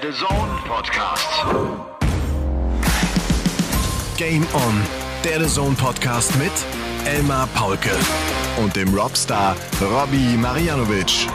der The Zone Podcast. Game On, der The Zone Podcast mit Elmar Paulke und dem Robstar Robbie Marianovic.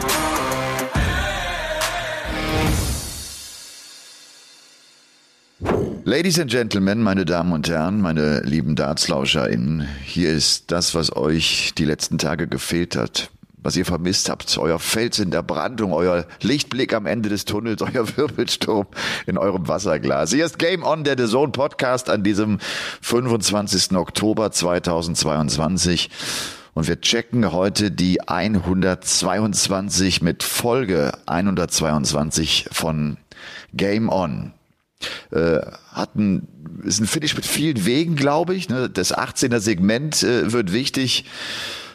Ladies and Gentlemen, meine Damen und Herren, meine lieben DartslauscherInnen, hier ist das, was euch die letzten Tage gefehlt hat was ihr vermisst habt, euer Fels in der Brandung, euer Lichtblick am Ende des Tunnels, euer Wirbelsturm in eurem Wasserglas. Hier ist Game On, der The Zone Podcast an diesem 25. Oktober 2022. Und wir checken heute die 122 mit Folge 122 von Game On. Äh, hatten, ist ein Finish mit vielen Wegen, glaube ich. Ne? Das 18er Segment äh, wird wichtig.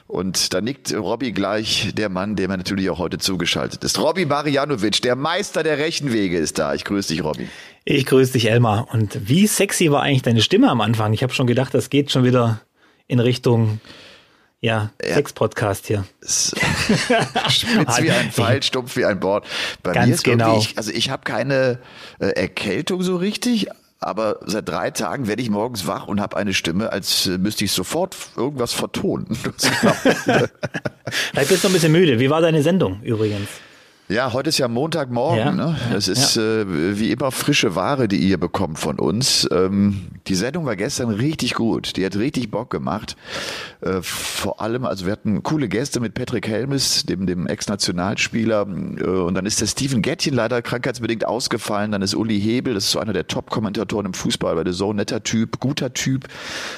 Und da nickt Robby gleich, der Mann, dem er natürlich auch heute zugeschaltet ist. Robby Marianovic, der Meister der Rechenwege ist da. Ich grüße dich, Robby. Ich grüße dich, Elmar. Und wie sexy war eigentlich deine Stimme am Anfang? Ich habe schon gedacht, das geht schon wieder in Richtung ja, ja. Sex-Podcast hier. Spitz wie ein Pfeil, stumpf wie ein Bord. Bei Ganz mir ist genau. Ich, also ich habe keine äh, Erkältung so richtig, aber seit drei Tagen werde ich morgens wach und habe eine Stimme, als äh, müsste ich sofort irgendwas vertonen. Vielleicht bist du ein bisschen müde. Wie war deine Sendung übrigens? Ja, heute ist ja Montagmorgen. Ja, ne? Es ist ja. äh, wie immer frische Ware, die ihr bekommt von uns. Ähm, die Sendung war gestern richtig gut. Die hat richtig Bock gemacht. Äh, vor allem, also wir hatten coole Gäste mit Patrick Helmes, dem, dem Ex-Nationalspieler. Äh, und dann ist der Steven Gettchen leider krankheitsbedingt ausgefallen. Dann ist Uli Hebel, das ist so einer der Top-Kommentatoren im Fußball, weil der so ein netter Typ, guter Typ,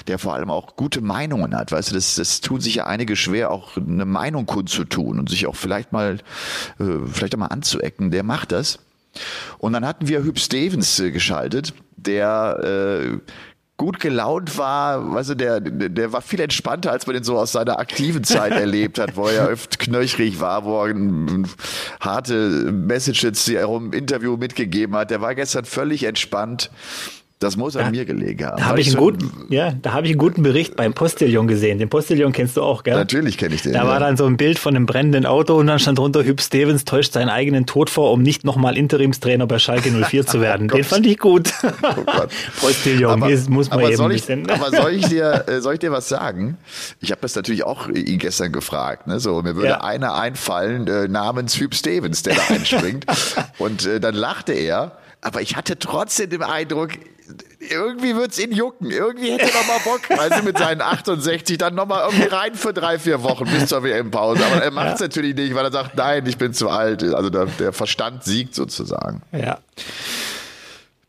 der vor allem auch gute Meinungen hat. Weißt du, das, das tun sich ja einige schwer, auch eine Meinung kundzutun und sich auch vielleicht mal äh, vielleicht auch mal anzuecken, der macht das. Und dann hatten wir Hüb Stevens äh, geschaltet, der äh, gut gelaunt war, weißt du, der, der war viel entspannter, als man ihn so aus seiner aktiven Zeit erlebt hat, wo er ja öfter knöchrig war, wo er harte Messages im Interview mitgegeben hat. Der war gestern völlig entspannt das muss an da, mir gelegen haben. Da habe ich, einen guten, ja, da habe ich einen guten Bericht beim Postillon gesehen. Den Postillon kennst du auch, gell? Natürlich kenne ich den. Da ja. war dann so ein Bild von einem brennenden Auto und dann stand drunter, Hüb Stevens täuscht seinen eigenen Tod vor, um nicht nochmal Interimstrainer bei Schalke 04 zu werden. den fand ich gut. Oh Postillon, aber, muss man aber eben soll ich, bisschen. Aber soll ich dir, äh, soll ich dir was sagen? Ich habe das natürlich auch ihn gestern gefragt. Ne? So, mir würde ja. einer einfallen äh, namens Hüb Stevens, der da einspringt. und äh, dann lachte er. Aber ich hatte trotzdem den Eindruck, irgendwie wird's ihn jucken. Irgendwie hätte er noch mal Bock, also mit seinen 68 dann noch mal irgendwie rein für drei, vier Wochen bis zur WM-Pause. Aber er macht's ja. natürlich nicht, weil er sagt, nein, ich bin zu alt. Also der, der Verstand siegt sozusagen. Ja.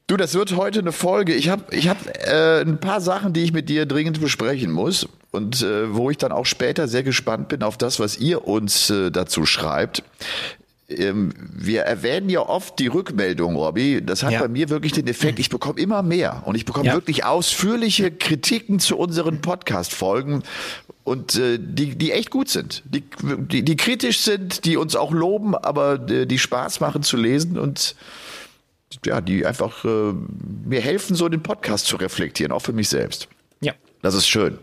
Du, das wird heute eine Folge. Ich habe ich hab, äh, ein paar Sachen, die ich mit dir dringend besprechen muss und äh, wo ich dann auch später sehr gespannt bin auf das, was ihr uns äh, dazu schreibt wir erwähnen ja oft die Rückmeldung, Robby. Das hat ja. bei mir wirklich den Effekt, ich bekomme immer mehr und ich bekomme ja. wirklich ausführliche Kritiken zu unseren Podcast-Folgen und äh, die, die echt gut sind, die, die, die kritisch sind, die uns auch loben, aber äh, die Spaß machen zu lesen und ja, die einfach äh, mir helfen, so den Podcast zu reflektieren, auch für mich selbst. Ja. Das ist schön.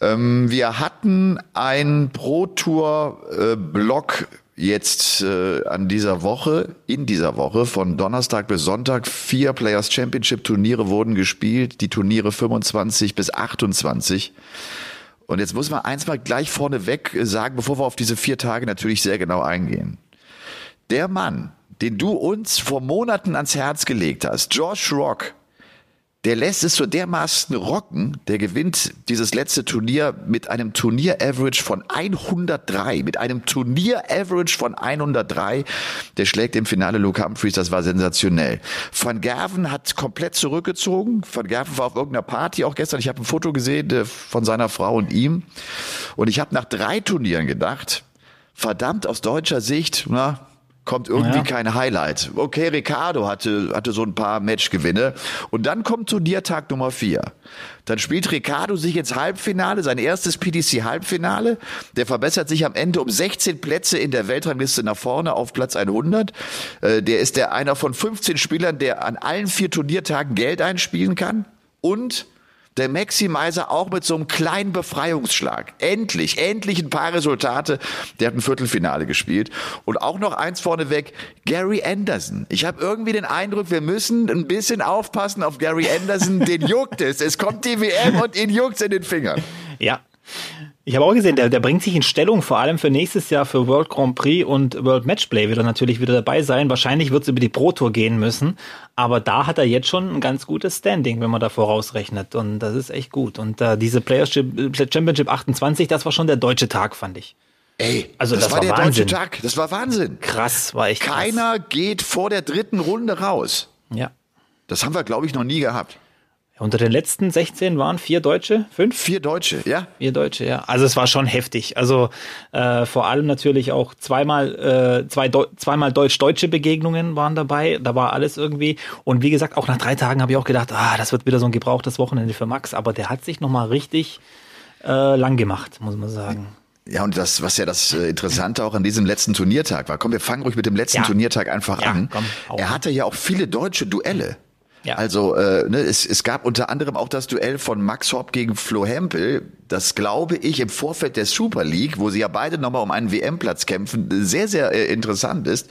Ähm, wir hatten ein Pro Tour äh, Blog jetzt äh, an dieser Woche, in dieser Woche von Donnerstag bis Sonntag vier Players Championship Turniere wurden gespielt, die Turniere 25 bis 28. Und jetzt muss man eins mal gleich vorneweg sagen, bevor wir auf diese vier Tage natürlich sehr genau eingehen. Der Mann, den du uns vor Monaten ans Herz gelegt hast, Josh Rock, der lässt es so dermaßen rocken, der gewinnt dieses letzte Turnier mit einem Turnier-Average von 103, mit einem Turnier-Average von 103. Der schlägt im Finale Luke Humphreys, das war sensationell. Van Gerven hat komplett zurückgezogen. Van Gerven war auf irgendeiner Party auch gestern. Ich habe ein Foto gesehen äh, von seiner Frau und ihm. Und ich habe nach drei Turnieren gedacht, verdammt aus deutscher Sicht, na, kommt irgendwie ja. kein Highlight. Okay, Ricardo hatte, hatte so ein paar Matchgewinne. Und dann kommt Turniertag Nummer vier. Dann spielt Ricardo sich ins Halbfinale, sein erstes PDC-Halbfinale. Der verbessert sich am Ende um 16 Plätze in der Weltrangliste nach vorne auf Platz 100. Äh, der ist der einer von 15 Spielern, der an allen vier Turniertagen Geld einspielen kann. Und Der Maximizer auch mit so einem kleinen Befreiungsschlag. Endlich, endlich ein paar Resultate. Der hat ein Viertelfinale gespielt. Und auch noch eins vorneweg, Gary Anderson. Ich habe irgendwie den Eindruck, wir müssen ein bisschen aufpassen auf Gary Anderson. Den juckt es. Es kommt die WM und ihn juckt in den Fingern. Ja, ich habe auch gesehen, der, der bringt sich in Stellung, vor allem für nächstes Jahr für World Grand Prix und World Matchplay wird er natürlich wieder dabei sein. Wahrscheinlich wird es über die Pro Tour gehen müssen, aber da hat er jetzt schon ein ganz gutes Standing, wenn man da vorausrechnet und das ist echt gut. Und äh, diese Players Championship 28, das war schon der deutsche Tag, fand ich. Ey, also das, das war, war, der Wahnsinn. deutsche Tag. Das war Wahnsinn. Krass, war echt. Keiner krass. geht vor der dritten Runde raus. Ja. Das haben wir, glaube ich, noch nie gehabt. Unter den letzten 16 waren vier Deutsche, fünf? Vier Deutsche, ja. Vier Deutsche, ja. Also es war schon heftig. Also äh, vor allem natürlich auch zweimal, äh, zwei Deu zweimal deutsch-deutsche Begegnungen waren dabei. Da war alles irgendwie. Und wie gesagt, auch nach drei Tagen habe ich auch gedacht, ah, das wird wieder so ein gebrauchtes Wochenende für Max. Aber der hat sich nochmal richtig äh, lang gemacht, muss man sagen. Ja, und das, was ja das äh, Interessante auch an diesem letzten Turniertag war. Komm, wir fangen ruhig mit dem letzten ja. Turniertag einfach ja, an. Komm, er hatte ja auch viele deutsche Duelle. Ja. Also äh, ne, es, es gab unter anderem auch das Duell von Max Hopp gegen Flo Hempel, das glaube ich im Vorfeld der Super League, wo sie ja beide nochmal um einen WM-Platz kämpfen, sehr, sehr äh, interessant ist.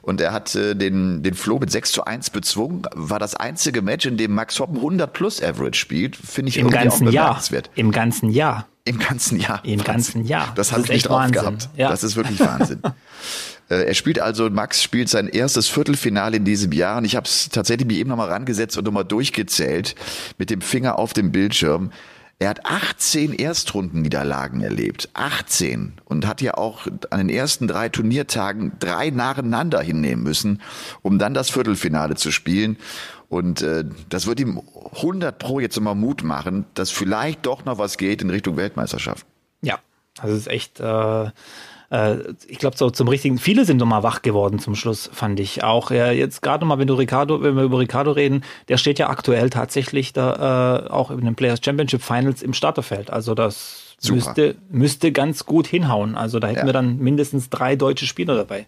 Und er hat äh, den, den Flo mit 6 zu 1 bezwungen, war das einzige Match, in dem Max Hopp 100 plus Average spielt, finde ich Im ganzen Jahr. Im ganzen Jahr. Im ganzen Jahr. Im ganzen Jahr. Das, das habe ich nicht drauf Wahnsinn. gehabt. Ja. Das ist wirklich Wahnsinn. Äh, er spielt also, Max spielt sein erstes Viertelfinale in diesem Jahr und ich habe es tatsächlich mir eben nochmal rangesetzt und nochmal durchgezählt mit dem Finger auf dem Bildschirm. Er hat 18 Erstrundenniederlagen erlebt. 18. Und hat ja auch an den ersten drei Turniertagen drei nacheinander hinnehmen müssen, um dann das Viertelfinale zu spielen. Und äh, das wird ihm 100 Pro jetzt immer Mut machen, dass vielleicht doch noch was geht in Richtung Weltmeisterschaft. Ja, das ist echt... Äh äh, ich glaube, so zum richtigen, viele sind nochmal wach geworden zum Schluss, fand ich auch. Ja, jetzt gerade nochmal, wenn du Ricardo, wenn wir über Ricardo reden, der steht ja aktuell tatsächlich da äh, auch in den Players Championship Finals im Starterfeld. Also das müsste, müsste ganz gut hinhauen. Also da hätten ja. wir dann mindestens drei deutsche Spieler dabei.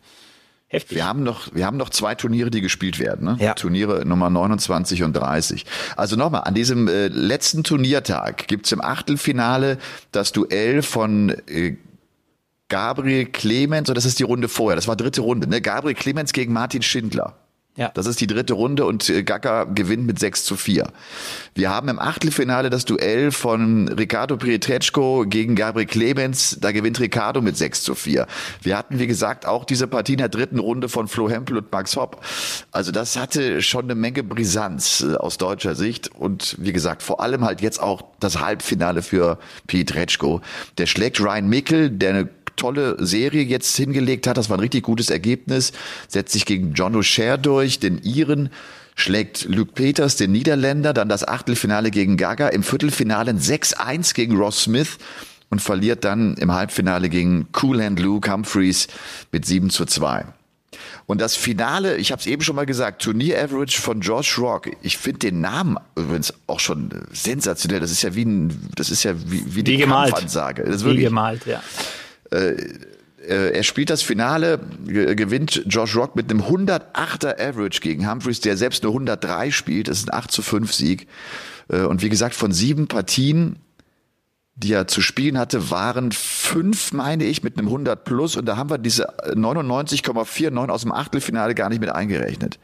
Heftig. Wir haben noch, wir haben noch zwei Turniere, die gespielt werden. Ne? Ja. Turniere Nummer 29 und 30. Also nochmal, an diesem äh, letzten Turniertag gibt's im Achtelfinale das Duell von äh, Gabriel Clemens, und das ist die Runde vorher, das war dritte Runde, ne? Gabriel Clemens gegen Martin Schindler. Ja. Das ist die dritte Runde und äh, Gaga gewinnt mit 6 zu 4. Wir haben im Achtelfinale das Duell von Ricardo Pietreczko gegen Gabriel Clemens. Da gewinnt Ricardo mit 6 zu 4. Wir hatten, wie gesagt, auch diese Partie in der dritten Runde von Flo Hempel und Max Hopp. Also das hatte schon eine Menge Brisanz äh, aus deutscher Sicht. Und wie gesagt, vor allem halt jetzt auch das Halbfinale für Pietreczko. Der schlägt Ryan Mickel, der eine tolle Serie jetzt hingelegt hat. Das war ein richtig gutes Ergebnis. Setzt sich gegen John O'Share durch, den Iren schlägt Luke Peters, den Niederländer, dann das Achtelfinale gegen Gaga, im Viertelfinale 6-1 gegen Ross Smith und verliert dann im Halbfinale gegen Cool Hand Luke Humphreys mit 7 zu 2. Und das Finale, ich habe es eben schon mal gesagt, Turnier Average von Josh Rock. Ich finde den Namen übrigens auch schon sensationell. Das ist ja wie ein, das ist ja wie, wie, wie die gemalt. Kampfansage. Das ist wie gemalt, ja. Äh, äh, er spielt das Finale, gewinnt Josh Rock mit einem 108er Average gegen Humphreys, der selbst nur 103 spielt. Das ist ein 8 zu 5 Sieg. Äh, und wie gesagt, von sieben Partien, die er zu spielen hatte, waren fünf, meine ich, mit einem 100 plus. Und da haben wir diese 99,49 aus dem Achtelfinale gar nicht mit eingerechnet.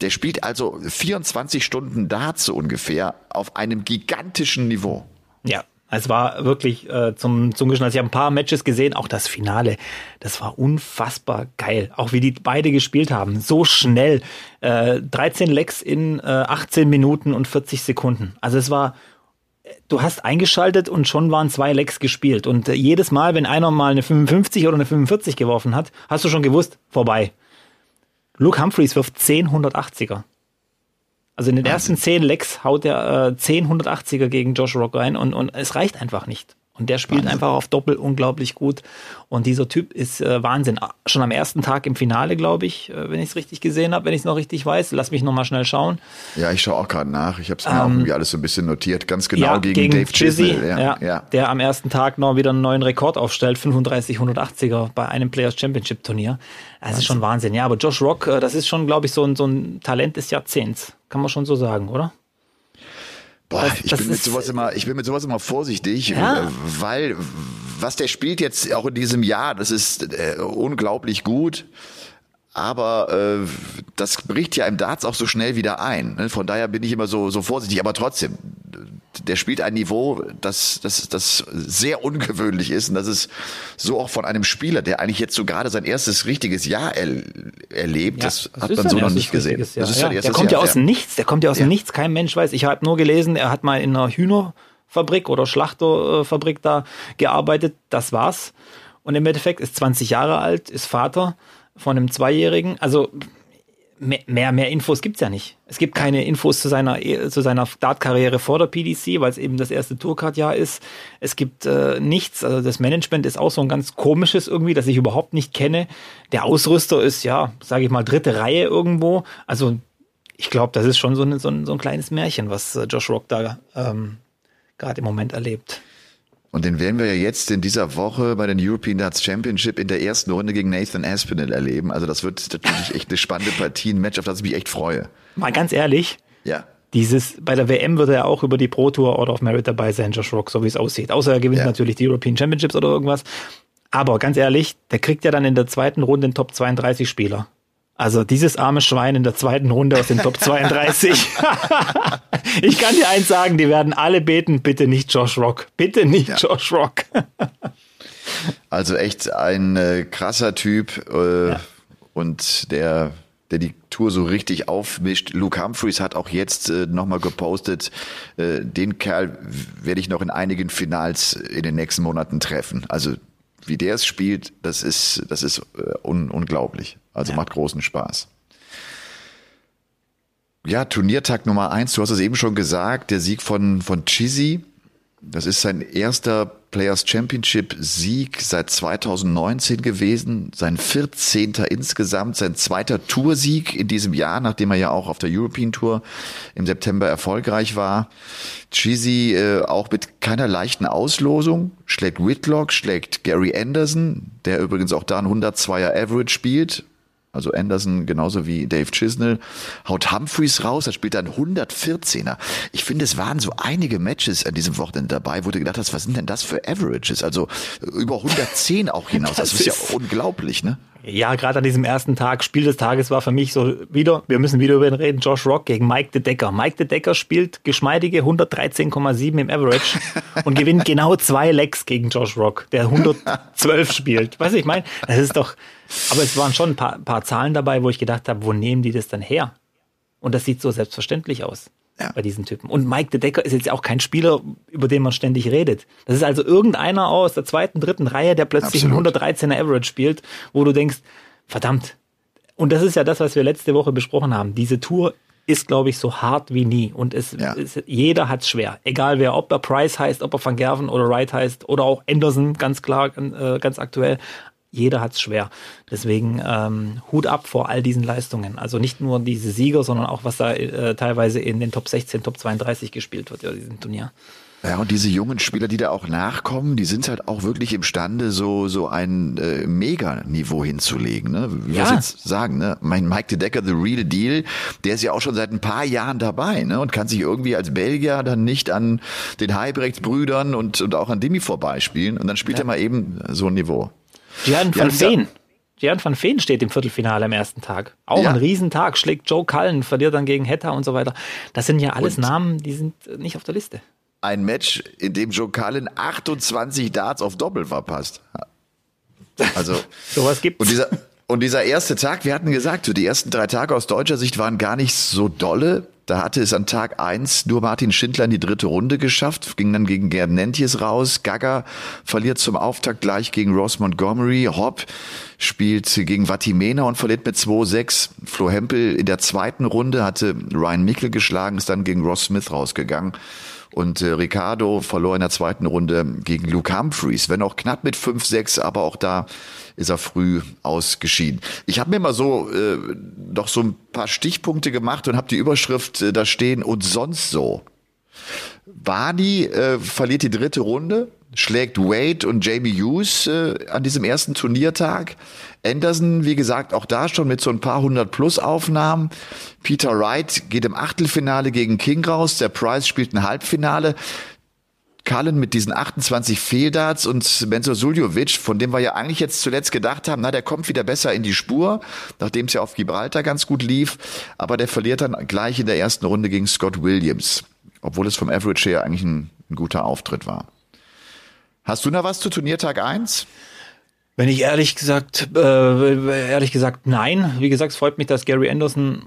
Der spielt also 24 Stunden Darts so ungefähr auf einem gigantischen Niveau. Ja, es war wirklich äh, zum, zum Geschmack. Ich habe ein paar Matches gesehen, auch das Finale. Das war unfassbar geil. Auch wie die beide gespielt haben. So schnell. Äh, 13 Lecks in äh, 18 Minuten und 40 Sekunden. Also es war, du hast eingeschaltet und schon waren zwei Lecks gespielt. Und äh, jedes Mal, wenn einer mal eine 55 oder eine 45 geworfen hat, hast du schon gewusst, vorbei. Luke Humphreys wirft 10 180er. Also in den ersten zehn Lecks haut er äh, 10 180er gegen Josh Rock rein und, und es reicht einfach nicht. Und der spielt Wahnsinn. einfach auf Doppel unglaublich gut. Und dieser Typ ist äh, Wahnsinn. Schon am ersten Tag im Finale, glaube ich, äh, wenn ich es richtig gesehen habe, wenn ich es noch richtig weiß. Lass mich noch mal schnell schauen. Ja, ich schaue auch gerade nach. Ich habe es mir ähm, auch irgendwie alles so ein bisschen notiert. Ganz genau ja, gegen, gegen Dave Chizzy, ja, ja, ja, Der am ersten Tag noch wieder einen neuen Rekord aufstellt. 35 180er bei einem Players Championship Turnier. Das ist schon Wahnsinn. Ja, aber Josh Rock, äh, das ist schon, glaube ich, so ein, so ein Talent des Jahrzehnts. Kann man schon so sagen, oder? Boah, Das- ich, das bin mit sowas immer, ich bin mit sowas immer vorsichtig, Ja. äh, weil was der spielt jetzt auch in diesem Jahr, das ist äh, unglaublich gut. Aber äh, das bricht ja im Darts auch so schnell wieder ein. Ne? Von daher bin ich immer so, so vorsichtig. Aber trotzdem, der spielt ein Niveau, das, das, das sehr ungewöhnlich ist. Und das ist so auch von einem Spieler, der eigentlich jetzt so gerade sein erstes richtiges Jahr er, erlebt. das, hat ist man so noch nicht gesehen. Jahr. Das ist ja. sein Der erstes kommt ja Jahr, aus dem Nichts, der kommt ja aus Ja. dem Nichts. Kein Mensch weiß. Ich habe nur gelesen, er hat mal in einer Hühnerfabrik oder Schlachterfabrik da gearbeitet. Das war's. Und im Endeffekt ist 20 Jahre alt, ist Vater von einem Zweijährigen. Also mehr, mehr, mehr Infos gibt's ja nicht. Es gibt keine Infos zu seiner, zu seiner Dart-Karriere vor der PDC, weil es eben das erste Tourcard-Jahr ist. Es gibt äh, nichts. Also das Management ist auch so ein ganz komisches irgendwie, das ich überhaupt nicht kenne. Der Ausrüster ist, ja, sage ich mal, dritte Reihe irgendwo. Also ich glaube, das ist schon so, ein- so, ein, so ein kleines Märchen, was äh, Josh Rock da ähm, gerade im Moment erlebt. Und den werden wir ja jetzt in dieser Woche bei den European Darts Championship in der ersten Runde gegen Nathan Aspinall erleben. Also das wird natürlich echt eine spannende Partie, ein Match, auf das ich mich echt freue. Mal ganz ehrlich, Ja. Dieses, bei der WM wird er auch über die Pro Tour Order of Merit dabei sein, Josh Rock, so wie es aussieht. Außer er gewinnt Ja. natürlich die European Championships oder irgendwas. Aber ganz ehrlich, der kriegt ja dann in der zweiten Runde den Top 32 Spieler. Also dieses arme Schwein in der zweiten Runde aus den Top 32. ich kann dir eins sagen, die werden alle beten, bitte nicht Josh Rock. Bitte nicht Ja. Josh Rock. Also echt ein äh, krasser Typ äh, Ja. und der der die Tour so richtig aufmischt. Luke Humphreys hat auch jetzt äh, nochmal gepostet, äh, den Kerl werde ich noch in einigen Finals in den nächsten Monaten treffen. Also wie der es spielt, das ist, das ist äh, un unglaublich. Also Ja. macht großen Spaß. Ja, Turniertag Nummer eins, du hast es eben schon gesagt, der Sieg von, von Chizzy. Das ist sein erster Players Championship Sieg seit 2019 gewesen, sein 14. insgesamt, sein zweiter Toursieg in diesem Jahr, nachdem er ja auch auf der European Tour im September erfolgreich war. Chizzy äh, auch mit keiner leichten Auslosung, schlägt Whitlock, schlägt Gary Anderson, der übrigens auch da ein 102er Average spielt, also Anderson genauso wie Dave Chisnell, haut Humphreys raus, er spielt dann 114er. Ich finde, es waren so einige Matches an diesem Wochenende dabei, wo du gedacht hast, was sind denn das für Averages? Also über 110 auch hinaus. Das, Das ist ja ist- unglaublich, ne? Ja, gerade an diesem ersten Tag, Spiel des Tages war für mich so wieder, wir müssen wieder über ihn reden, Josh Rock gegen Mike de Decker. Mike de Decker spielt geschmeidige 113,7 im Average und gewinnt genau zwei Lecks gegen Josh Rock, der 112 spielt. Weißt du, ich meine, das ist doch, aber es waren schon ein paar, paar Zahlen dabei, wo ich gedacht habe, wo nehmen die das dann her? Und das sieht so selbstverständlich aus Ja. bei diesen Typen. Und Mike de Decker ist jetzt auch kein Spieler, über den man ständig redet. Das ist also irgendeiner aus der zweiten, dritten Reihe, der plötzlich Absolut. ein 113er Average spielt, wo du denkst, verdammt. Und das ist ja das, was wir letzte Woche besprochen haben. Diese Tour ist, glaube ich, so hart wie nie. Und es, Ja. es jeder hat's schwer. Egal wer, ob er Price heißt, ob er Van Gerven oder Wright heißt oder auch Anderson, ganz klar, äh, ganz aktuell. Jeder hat's schwer. Deswegen ähm, Hut ab vor all diesen Leistungen. Also nicht nur diese Sieger, sondern auch was da äh, teilweise in den Top 16, Top 32 gespielt wird, ja, diesem Turnier. Ja, und diese jungen Spieler, die da auch nachkommen, die sind halt auch wirklich imstande, so, so ein äh, Mega-Niveau hinzulegen. Ne? Wie Ja. es jetzt sagen, ne? Mein Mike de Decker, the real deal, der ist ja auch schon seit ein paar Jahren dabei ne? und kann sich irgendwie als Belgier dann nicht an den Heibrechts-Brüdern und, und auch an Dimi vorbeispielen und dann spielt er mal eben so ein Niveau. Gian Ja, van Veen. Gian van Veen steht im Viertelfinale am ersten Tag. Auch Ja. ein Riesentag, schlägt Joe Cullen, verliert dann gegen Hetta und so weiter. Das sind ja alles Und- Namen, die sind nicht auf der Liste. Ein Match, in dem Joe Cullen 28 Darts auf Doppel verpasst. Also Sowas gibt's. Und dieser, und dieser erste Tag, wir hatten gesagt, so die ersten drei Tage aus deutscher Sicht waren gar nicht so dolle. Da hatte es an Tag eins nur Martin Schindler in die dritte Runde geschafft, ging dann gegen Gerd Nentjes raus. Gaga verliert zum Auftakt gleich gegen Ross Montgomery. Hopp spielt gegen Vatimena und verliert mit 2-6. Flo Hempel in der zweiten Runde hatte Ryan Mickel geschlagen, ist dann gegen Ross Smith rausgegangen. Und äh, Ricardo verlor in der zweiten Runde gegen Luke Humphreys, wenn auch knapp mit 5-6, aber auch da ist er früh ausgeschieden. Ich habe mir mal so äh, doch so ein paar Stichpunkte gemacht und habe die Überschrift äh, da stehen und sonst so. Wadi äh, verliert die dritte Runde schlägt Wade und Jamie Hughes äh, an diesem ersten Turniertag. Anderson, wie gesagt, auch da schon mit so ein paar hundert plus Aufnahmen. Peter Wright geht im Achtelfinale gegen King raus. Der Price spielt ein Halbfinale. Cullen mit diesen 28 Fehldarts und Benzo Suljovic, von dem wir ja eigentlich jetzt zuletzt gedacht haben, na, der kommt wieder besser in die Spur, nachdem es ja auf Gibraltar ganz gut lief, aber der verliert dann gleich in der ersten Runde gegen Scott Williams, obwohl es vom Average her eigentlich ein, ein guter Auftritt war. Hast du noch was zu Turniertag 1? Wenn ich ehrlich gesagt, äh, ehrlich gesagt, nein. Wie gesagt, es freut mich, dass Gary Anderson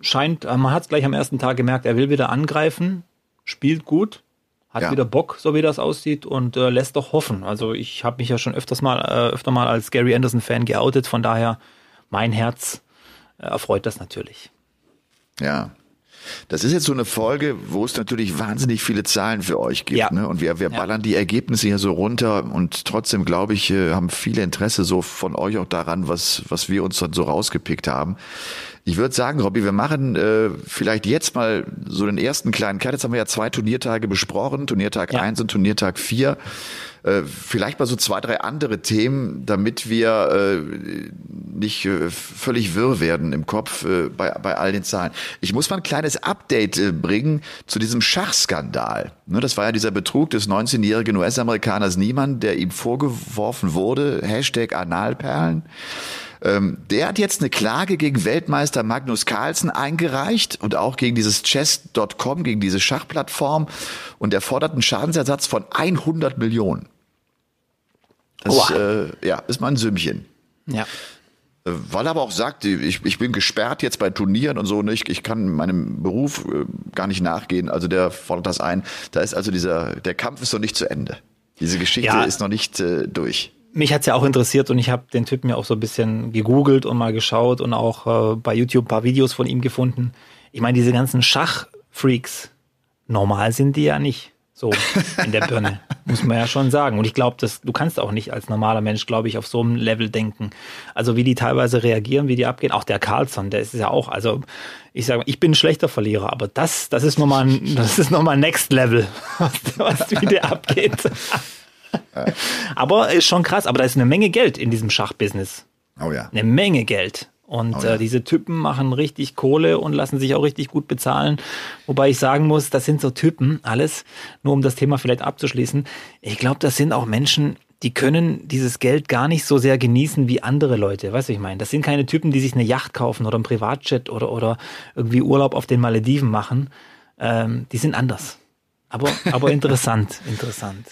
scheint, man hat es gleich am ersten Tag gemerkt, er will wieder angreifen, spielt gut hat ja. wieder Bock, so wie das aussieht und äh, lässt doch hoffen. Also ich habe mich ja schon öfters mal, äh, öfter mal als Gary Anderson Fan geoutet, von daher mein Herz äh, erfreut das natürlich. Ja. Das ist jetzt so eine Folge, wo es natürlich wahnsinnig viele Zahlen für euch gibt. Ja. Ne? Und wir, wir ballern ja. die Ergebnisse hier so runter und trotzdem, glaube ich, äh, haben viele Interesse so von euch auch daran, was, was wir uns dann so rausgepickt haben. Ich würde sagen, Robby, wir machen äh, vielleicht jetzt mal so den ersten kleinen Cut. Jetzt haben wir ja zwei Turniertage besprochen, Turniertag ja. eins und Turniertag vier. Äh, vielleicht mal so zwei, drei andere Themen, damit wir äh, nicht äh, völlig wirr werden im Kopf äh, bei, bei all den Zahlen. Ich muss mal ein kleines Update äh, bringen zu diesem Schachskandal. Ne, das war ja dieser Betrug des 19-jährigen US-Amerikaners Niemann, der ihm vorgeworfen wurde, Hashtag Analperlen. Ähm, der hat jetzt eine Klage gegen Weltmeister Magnus Carlsen eingereicht und auch gegen dieses Chess.com, gegen diese Schachplattform. Und er fordert einen Schadensersatz von 100 Millionen. Das äh, ja, ist mal ein Sümmchen. Ja. Äh, weil er aber auch sagt, ich, ich bin gesperrt jetzt bei Turnieren und so, nicht, ne? ich kann meinem Beruf äh, gar nicht nachgehen. Also der fordert das ein. Da ist also dieser, der Kampf ist noch nicht zu Ende. Diese Geschichte ja. ist noch nicht äh, durch mich hat's ja auch interessiert und ich habe den Typen ja auch so ein bisschen gegoogelt und mal geschaut und auch äh, bei YouTube ein paar Videos von ihm gefunden. Ich meine, diese ganzen Schachfreaks, normal sind die ja nicht so in der Birne, muss man ja schon sagen. Und ich glaube, dass du kannst auch nicht als normaler Mensch, glaube ich, auf so einem Level denken. Also wie die teilweise reagieren, wie die abgehen. Auch der Carlson, der ist ja auch, also ich sage, ich bin ein schlechter Verlierer, aber das, das ist nochmal, das ist nochmal Next Level, was, was wie der abgeht. aber ist schon krass, aber da ist eine Menge Geld in diesem Schachbusiness. Oh ja. Eine Menge Geld. Und oh ja. äh, diese Typen machen richtig Kohle und lassen sich auch richtig gut bezahlen. Wobei ich sagen muss, das sind so Typen, alles, nur um das Thema vielleicht abzuschließen. Ich glaube, das sind auch Menschen, die können dieses Geld gar nicht so sehr genießen wie andere Leute. Weißt du, ich meine? Das sind keine Typen, die sich eine Yacht kaufen oder ein Privatjet oder, oder irgendwie Urlaub auf den Malediven machen. Ähm, die sind anders. Aber, aber interessant, interessant.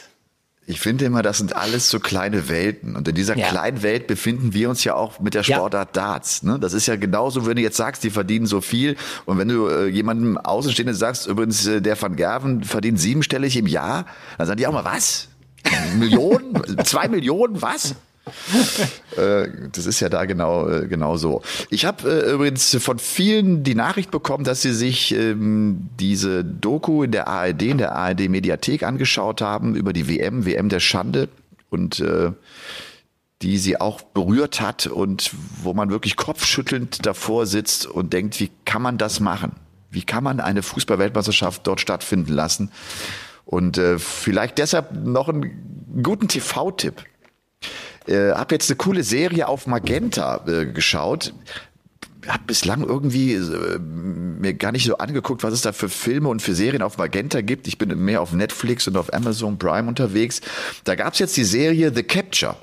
Ich finde immer, das sind alles so kleine Welten. Und in dieser ja. kleinen Welt befinden wir uns ja auch mit der Sportart ja. Darts. Ne? Das ist ja genauso, wenn du jetzt sagst, die verdienen so viel. Und wenn du äh, jemandem Außenstehenden sagst, übrigens, äh, der Van Gerven verdient siebenstellig im Jahr, dann sagen die auch mal, was? Millionen? Zwei Millionen? Was? Äh, das ist ja da genau, äh, genau so. Ich habe äh, übrigens von vielen die Nachricht bekommen, dass sie sich ähm, diese Doku in der ARD, in der ARD Mediathek angeschaut haben über die WM, WM der Schande und äh, die sie auch berührt hat und wo man wirklich kopfschüttelnd davor sitzt und denkt, wie kann man das machen? Wie kann man eine Fußballweltmeisterschaft dort stattfinden lassen? Und äh, vielleicht deshalb noch einen guten TV-Tipp. Äh, habe jetzt eine coole Serie auf Magenta äh, geschaut habe bislang irgendwie äh, mir gar nicht so angeguckt, was es da für Filme und für Serien auf Magenta gibt. Ich bin mehr auf Netflix und auf Amazon Prime unterwegs. Da gab's jetzt die Serie The Capture.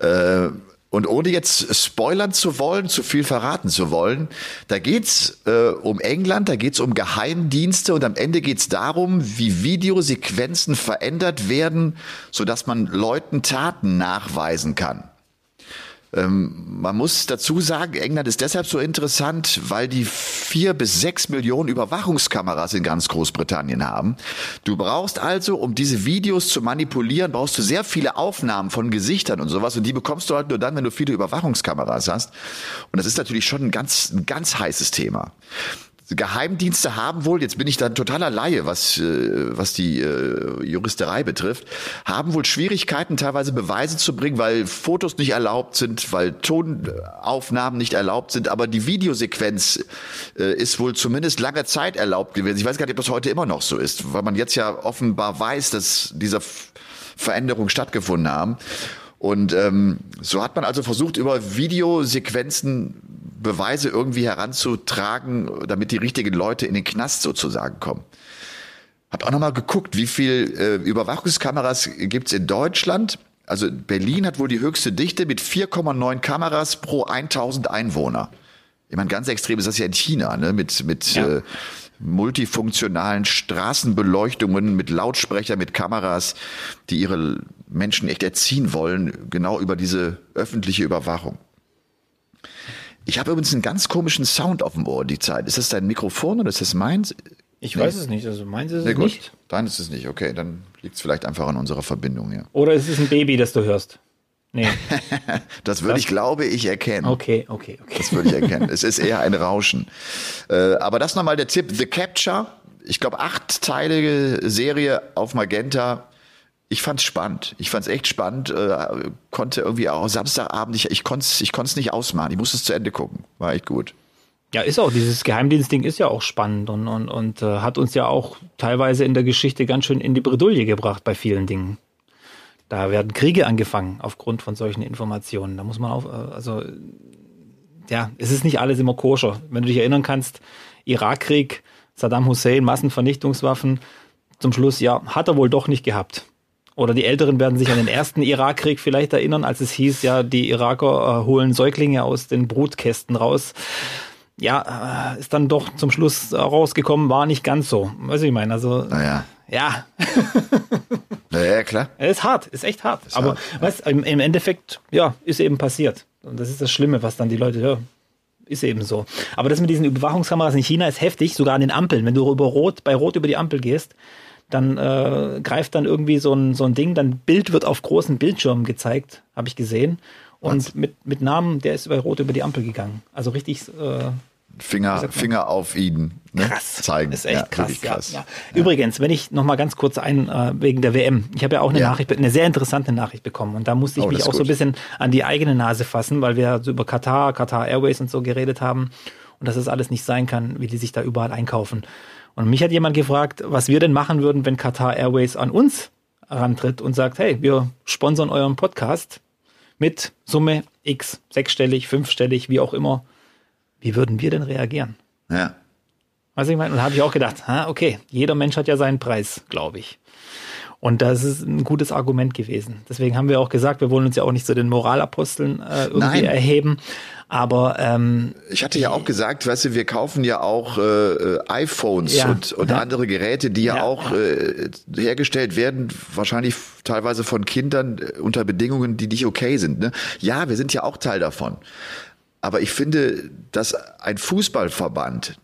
Äh, und ohne jetzt spoilern zu wollen, zu viel verraten zu wollen, da geht's äh, um England, da geht's um Geheimdienste und am Ende geht's darum, wie Videosequenzen verändert werden, sodass man Leuten Taten nachweisen kann. Ähm, man muss dazu sagen, England ist deshalb so interessant, weil die vier bis sechs Millionen Überwachungskameras in ganz Großbritannien haben. Du brauchst also, um diese Videos zu manipulieren, brauchst du sehr viele Aufnahmen von Gesichtern und sowas und die bekommst du halt nur dann, wenn du viele Überwachungskameras hast. Und das ist natürlich schon ein ganz, ein ganz heißes Thema. Geheimdienste haben wohl, jetzt bin ich dann totaler Laie, was, äh, was die äh, Juristerei betrifft, haben wohl Schwierigkeiten, teilweise Beweise zu bringen, weil Fotos nicht erlaubt sind, weil Tonaufnahmen nicht erlaubt sind, aber die Videosequenz äh, ist wohl zumindest lange Zeit erlaubt gewesen. Ich weiß gar nicht, ob das heute immer noch so ist, weil man jetzt ja offenbar weiß, dass diese Veränderungen stattgefunden haben. Und ähm, so hat man also versucht, über Videosequenzen Beweise irgendwie heranzutragen, damit die richtigen Leute in den Knast sozusagen kommen. Hab auch nochmal geguckt, wie viel äh, Überwachungskameras gibt's in Deutschland. Also Berlin hat wohl die höchste Dichte mit 4,9 Kameras pro 1000 Einwohner. Ich meine, ganz extrem ist das ja in China, ne? mit, mit ja. äh, multifunktionalen Straßenbeleuchtungen, mit Lautsprecher, mit Kameras, die ihre Menschen echt erziehen wollen, genau über diese öffentliche Überwachung. Ich habe übrigens einen ganz komischen Sound auf dem Ohr die Zeit. Ist das dein Mikrofon oder ist das meins? Ich nee. weiß es nicht. Also meins ist nee, es gut. nicht. Dein ist es nicht. Okay, dann liegt es vielleicht einfach an unserer Verbindung. Ja. Oder ist es ein Baby, das du hörst? Nee. das würde ich, glaube ich, erkennen. Okay, okay, okay. Das würde ich erkennen. es ist eher ein Rauschen. Äh, aber das nochmal der Tipp. The Capture. Ich glaube, achtteilige Serie auf Magenta ich fand's spannend. Ich fand's echt spannend. Äh, konnte irgendwie auch Samstagabend, ich, ich konnte es ich konnt's nicht ausmachen. Ich musste es zu Ende gucken. War echt gut. Ja, ist auch. Dieses Geheimdienstding ist ja auch spannend und, und, und äh, hat uns ja auch teilweise in der Geschichte ganz schön in die Bredouille gebracht bei vielen Dingen. Da werden Kriege angefangen aufgrund von solchen Informationen. Da muss man auch, äh, also ja, es ist nicht alles immer koscher. Wenn du dich erinnern kannst, Irakkrieg, Saddam Hussein, Massenvernichtungswaffen, zum Schluss, ja, hat er wohl doch nicht gehabt. Oder die Älteren werden sich an den ersten Irakkrieg vielleicht erinnern, als es hieß, ja, die Iraker äh, holen Säuglinge aus den Brutkästen raus. Ja, äh, ist dann doch zum Schluss rausgekommen, war nicht ganz so. Weiß ich meine, also. Naja. Ja. naja, klar. Es ist hart, ist echt hart. Ist Aber hart, weißt, im, im Endeffekt, ja, ist eben passiert. Und das ist das Schlimme, was dann die Leute, ja, ist eben so. Aber das mit diesen Überwachungskameras in China ist heftig, sogar an den Ampeln. Wenn du über Rot, bei Rot über die Ampel gehst, dann äh, greift dann irgendwie so ein, so ein Ding, dann Bild wird auf großen Bildschirmen gezeigt, habe ich gesehen. Und mit, mit Namen, der ist bei Rot über die Ampel gegangen. Also richtig äh, Finger, Finger auf ihn ne? krass. zeigen. Das ist echt ja, krass. krass. Ja, ja. Übrigens, wenn ich noch mal ganz kurz ein äh, wegen der WM. Ich habe ja auch eine Nachricht, eine sehr interessante Nachricht bekommen und da musste ich oh, mich auch gut. so ein bisschen an die eigene Nase fassen, weil wir so über Katar, Katar Airways und so geredet haben und dass das alles nicht sein kann, wie die sich da überall einkaufen. Und mich hat jemand gefragt, was wir denn machen würden, wenn Qatar Airways an uns herantritt und sagt, hey, wir sponsern euren Podcast mit Summe X, sechsstellig, fünfstellig, wie auch immer. Wie würden wir denn reagieren? Ja. Was ich meine? Und da habe ich auch gedacht, ha, okay, jeder Mensch hat ja seinen Preis, glaube ich. Und das ist ein gutes Argument gewesen. Deswegen haben wir auch gesagt, wir wollen uns ja auch nicht zu den Moralaposteln äh, irgendwie Nein. erheben. Aber ähm, ich hatte ja auch gesagt, weißt du, wir kaufen ja auch äh, iPhones ja, und, und ja. andere Geräte, die ja, ja auch äh, hergestellt werden, wahrscheinlich teilweise von Kindern äh, unter Bedingungen, die nicht okay sind. Ne? Ja, wir sind ja auch Teil davon. Aber ich finde, dass ein Fußballverband,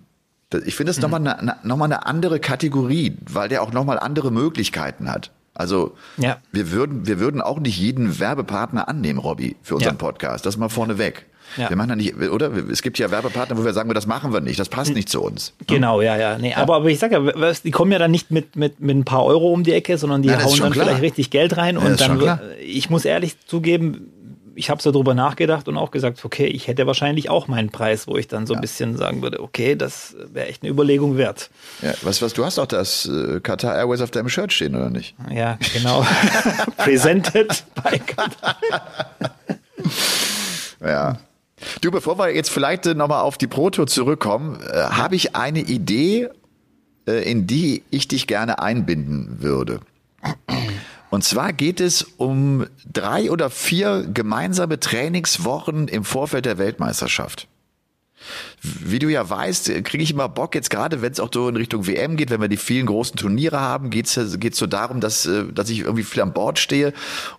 ich finde das mhm. nochmal eine, noch mal eine andere Kategorie, weil der auch nochmal andere Möglichkeiten hat. Also ja. wir würden wir würden auch nicht jeden Werbepartner annehmen, Robby, für unseren ja. Podcast. Das mal vorneweg. Ja. Wir machen da nicht, oder? Es gibt ja Werbepartner, wo wir sagen, das machen wir nicht, das passt nicht zu uns. Genau, ja, ja. Nee, ja. Aber, aber ich sag ja, die kommen ja dann nicht mit, mit, mit ein paar Euro um die Ecke, sondern die Nein, hauen dann klar. vielleicht richtig Geld rein. und dann, ich muss ehrlich zugeben, ich habe so drüber nachgedacht und auch gesagt, okay, ich hätte wahrscheinlich auch meinen Preis, wo ich dann so ein bisschen sagen würde, okay, das wäre echt eine Überlegung wert. Ja, was, was, du hast auch das äh, Qatar Airways auf deinem Shirt stehen, oder nicht? Ja, genau. Presented by Qatar. ja. Du, bevor wir jetzt vielleicht äh, nochmal auf die Pro Tour zurückkommen, äh, habe ich eine Idee, äh, in die ich dich gerne einbinden würde. Und zwar geht es um drei oder vier gemeinsame Trainingswochen im Vorfeld der Weltmeisterschaft. Wie du ja weißt, kriege ich immer Bock, jetzt gerade wenn es auch so in Richtung WM geht, wenn wir die vielen großen Turniere haben, geht es so darum, dass, äh, dass ich irgendwie viel an Bord stehe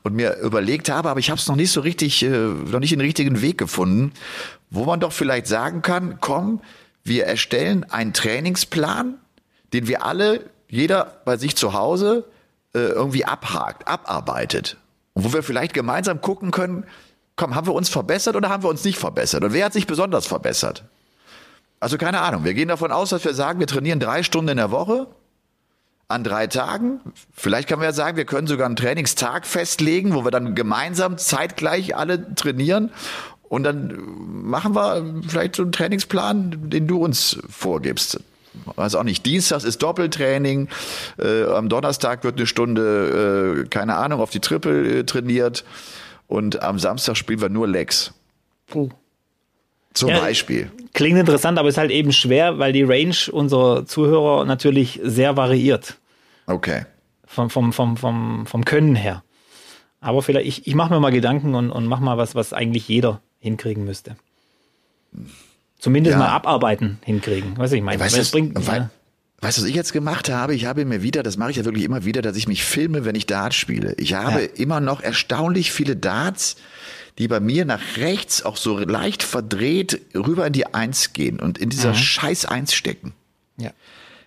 und mir überlegt habe, aber ich habe es noch nicht so richtig, äh, noch nicht den richtigen Weg gefunden, wo man doch vielleicht sagen kann, komm, wir erstellen einen Trainingsplan, den wir alle, jeder bei sich zu Hause, irgendwie abhakt, abarbeitet. Und wo wir vielleicht gemeinsam gucken können, komm, haben wir uns verbessert oder haben wir uns nicht verbessert? Und wer hat sich besonders verbessert? Also keine Ahnung. Wir gehen davon aus, dass wir sagen, wir trainieren drei Stunden in der Woche an drei Tagen. Vielleicht können wir ja sagen, wir können sogar einen Trainingstag festlegen, wo wir dann gemeinsam zeitgleich alle trainieren. Und dann machen wir vielleicht so einen Trainingsplan, den du uns vorgibst. Weiß auch nicht. Dienstags ist Doppeltraining. Äh, am Donnerstag wird eine Stunde, äh, keine Ahnung, auf die Triple äh, trainiert. Und am Samstag spielen wir nur Legs. Puh. Zum Ja, Beispiel. Klingt interessant, aber ist halt eben schwer, weil die Range unserer Zuhörer natürlich sehr variiert. Okay. Vom, vom, vom, vom, vom Können her. Aber vielleicht, ich, ich mache mir mal Gedanken und, und mach mal was, was eigentlich jeder hinkriegen müsste. Zumindest Ja. mal abarbeiten hinkriegen. Weißt du, ich meine, Weißt es bringt, wei- ja. weißt du, was ich jetzt gemacht habe? Ich habe mir wieder, das mache ich ja wirklich immer wieder, dass ich mich filme, wenn ich Darts spiele. Ich habe Ja. immer noch erstaunlich viele Darts, die bei mir nach rechts auch so leicht verdreht rüber in die Eins gehen und in dieser scheiß Eins stecken. ja.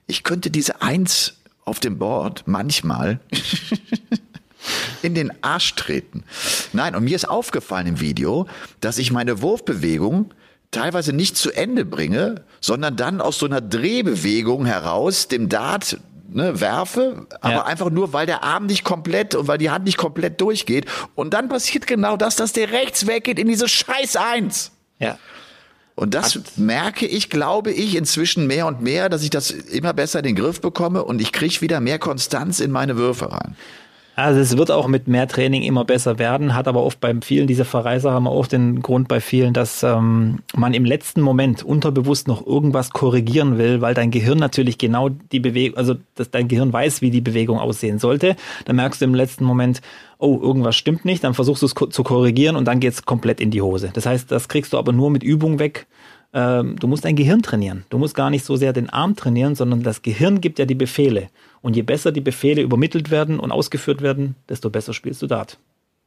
Ich könnte diese Eins auf dem Board manchmal in den Arsch treten. Nein, und mir ist aufgefallen im Video, dass ich meine Wurfbewegung teilweise nicht zu Ende bringe, sondern dann aus so einer Drehbewegung heraus dem Dart ne, werfe, aber Ja. einfach nur, weil der Arm nicht komplett und weil die Hand nicht komplett durchgeht. Und dann passiert genau das, dass der rechts weggeht in diese scheiß Eins. ja. Und das merke ich, glaube ich, inzwischen mehr und mehr, dass ich das immer besser in den Griff bekomme und ich kriege wieder mehr Konstanz in meine Würfe rein. Also es wird auch mit mehr Training immer besser werden, hat aber oft bei vielen dieser Verreiser haben wir oft den Grund bei vielen, dass ähm, man im letzten Moment unterbewusst noch irgendwas korrigieren will, weil dein Gehirn natürlich genau die Bewegung, also dass dein Gehirn weiß, wie die Bewegung aussehen sollte. Dann merkst du im letzten Moment, oh, irgendwas stimmt nicht, dann versuchst du es ko zu korrigieren und dann geht's komplett in die Hose. Das heißt, das kriegst du aber nur mit Übung weg. Ähm, du musst dein Gehirn trainieren. Du musst gar nicht so sehr den Arm trainieren, sondern das Gehirn gibt ja die Befehle. Und je besser die Befehle übermittelt werden und ausgeführt werden, desto besser spielst du Dart.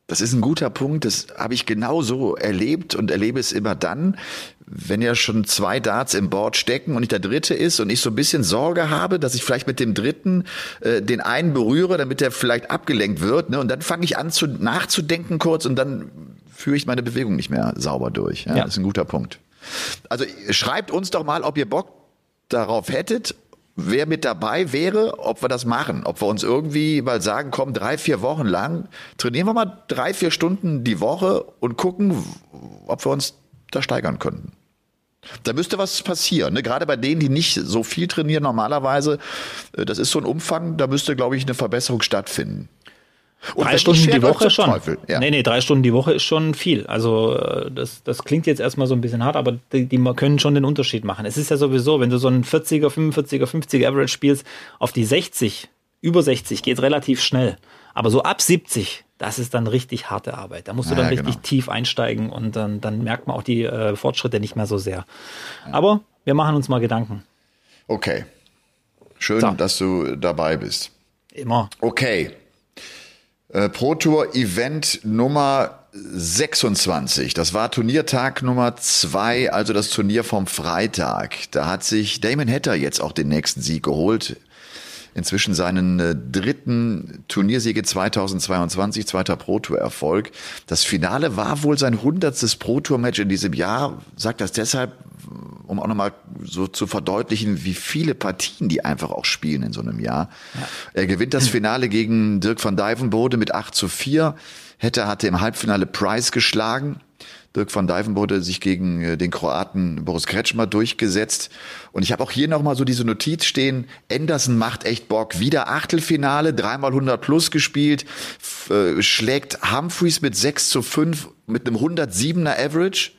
Das ist ein guter Punkt. Das habe ich genauso erlebt und erlebe es immer dann, wenn ja schon zwei Darts im Board stecken und nicht der dritte ist und ich so ein bisschen Sorge habe, dass ich vielleicht mit dem dritten äh, den einen berühre, damit der vielleicht abgelenkt wird. Ne? Und dann fange ich an zu nachzudenken kurz und dann führe ich meine Bewegung nicht mehr sauber durch. Ja, Ja. Das ist ein guter Punkt. Also schreibt uns doch mal, ob ihr Bock darauf hättet, wer mit dabei wäre, ob wir das machen. Ob wir uns irgendwie mal sagen, komm, drei, vier Wochen lang, trainieren wir mal drei, vier Stunden die Woche und gucken, ob wir uns da steigern könnten. Da müsste was passieren. Ne? Gerade bei denen, die nicht so viel trainieren normalerweise, äh, das ist so ein Umfang, da müsste, glaube ich, eine Verbesserung stattfinden. Und drei Stunden die Woche schon. Teufel. Ja. Nee, nee, drei Stunden die Woche ist schon viel. Also äh, das, das klingt jetzt erstmal so ein bisschen hart, aber die, die können schon den Unterschied machen. Es ist ja sowieso, wenn du so einen 40er, 45er, 50er Average spielst, auf die 60, über 60 geht relativ schnell. Aber so ab 70, das ist dann richtig harte Arbeit. Da musst du Ja, dann ja, richtig genau. tief einsteigen und dann, dann merkt man auch die äh, Fortschritte nicht mehr so sehr. Aber wir machen uns mal Gedanken. Okay. Schön, So. dass du dabei bist. Immer. Okay. Äh, Pro Tour Event Nummer 26. Das war Turniertag Nummer 2, also das Turnier vom Freitag. Da hat sich Damon Hatter jetzt auch den nächsten Sieg geholt. Inzwischen seinen äh, dritten Turniersiege 2022, zweiter Pro Tour Erfolg. Das Finale war wohl sein hundertstes Pro Tour Match in diesem Jahr. Sagt das deshalb, um auch nochmal so zu verdeutlichen, wie viele Partien die einfach auch spielen in so einem Jahr. Er gewinnt das Finale gegen Dirk van Dijvenbode mit 8 zu 4. Hätte hatte im Halbfinale Price geschlagen. Dirk van Dijvenbode sich gegen äh, den Kroaten Boris Kretschmer durchgesetzt. Und ich habe auch hier nochmal so diese Notiz stehen, Anderson macht echt Bock. Wieder Achtelfinale, dreimal 100 plus gespielt, äh, schlägt Humphreys mit 6 zu 5 mit einem 107er Average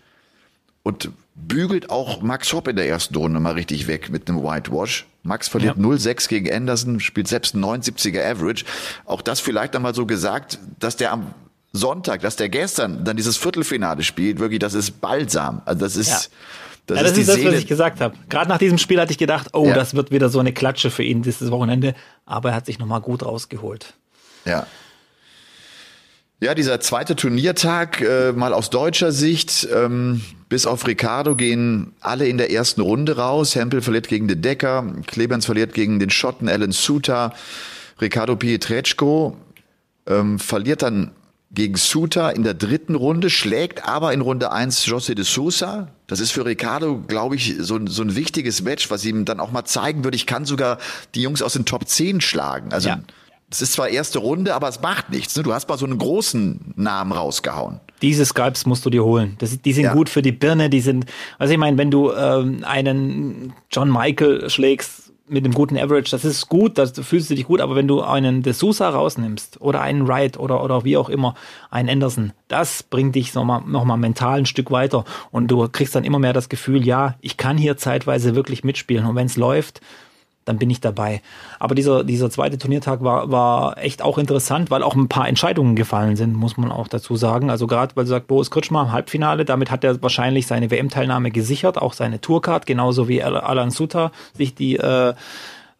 und bügelt auch Max Hopp in der ersten Runde mal richtig weg mit einem Whitewash. Max verliert Ja. 0-6 gegen Anderson, spielt selbst einen 79er Average. Auch das vielleicht einmal so gesagt, dass der am Sonntag, dass der gestern dann dieses Viertelfinale spielt, wirklich, das ist Balsam. Also das ist, Ja. das ja, das ist ist das, Seele. was ich gesagt habe. Gerade nach diesem Spiel hatte ich gedacht, oh, Ja. das wird wieder so eine Klatsche für ihn dieses Wochenende. Aber er hat sich nochmal gut rausgeholt. Ja. Ja, dieser zweite Turniertag, äh, mal aus deutscher Sicht, ähm, bis auf Ricardo gehen alle in der ersten Runde raus. Hempel verliert gegen De Decker, Clemens verliert gegen den Schotten Alan Suter, Ricardo Pietreczko ähm, verliert dann gegen Suta in der dritten Runde, schlägt aber in Runde eins José de Sousa. Das ist für Ricardo, glaube ich, so, ein so ein wichtiges Match, was ihm dann auch mal zeigen würde, ich kann sogar die Jungs aus den Top 10 schlagen. Also, ja. Das ist zwar erste Runde, aber es macht nichts. Ne? Du hast mal so einen großen Namen rausgehauen. Diese Skypes musst du dir holen. Das, die sind ja. gut für die Birne, die sind, also ich meine, wenn du ähm, einen John Michael schlägst, mit einem guten Average, das ist gut, das fühlst du dich gut, aber wenn du einen De Sousa rausnimmst oder einen Wright oder, oder wie auch immer, einen Anderson, das bringt dich nochmal noch mal mental ein Stück weiter und du kriegst dann immer mehr das Gefühl, ja, ich kann hier zeitweise wirklich mitspielen und wenn es läuft, dann bin ich dabei. Aber dieser, dieser zweite Turniertag war, war echt auch interessant, weil auch ein paar Entscheidungen gefallen sind, muss man auch dazu sagen. Also gerade, weil du sagst, Boris Kutschmer im Halbfinale, damit hat er wahrscheinlich seine WM-Teilnahme gesichert, auch seine Tourcard, genauso wie Alan Suter sich die äh,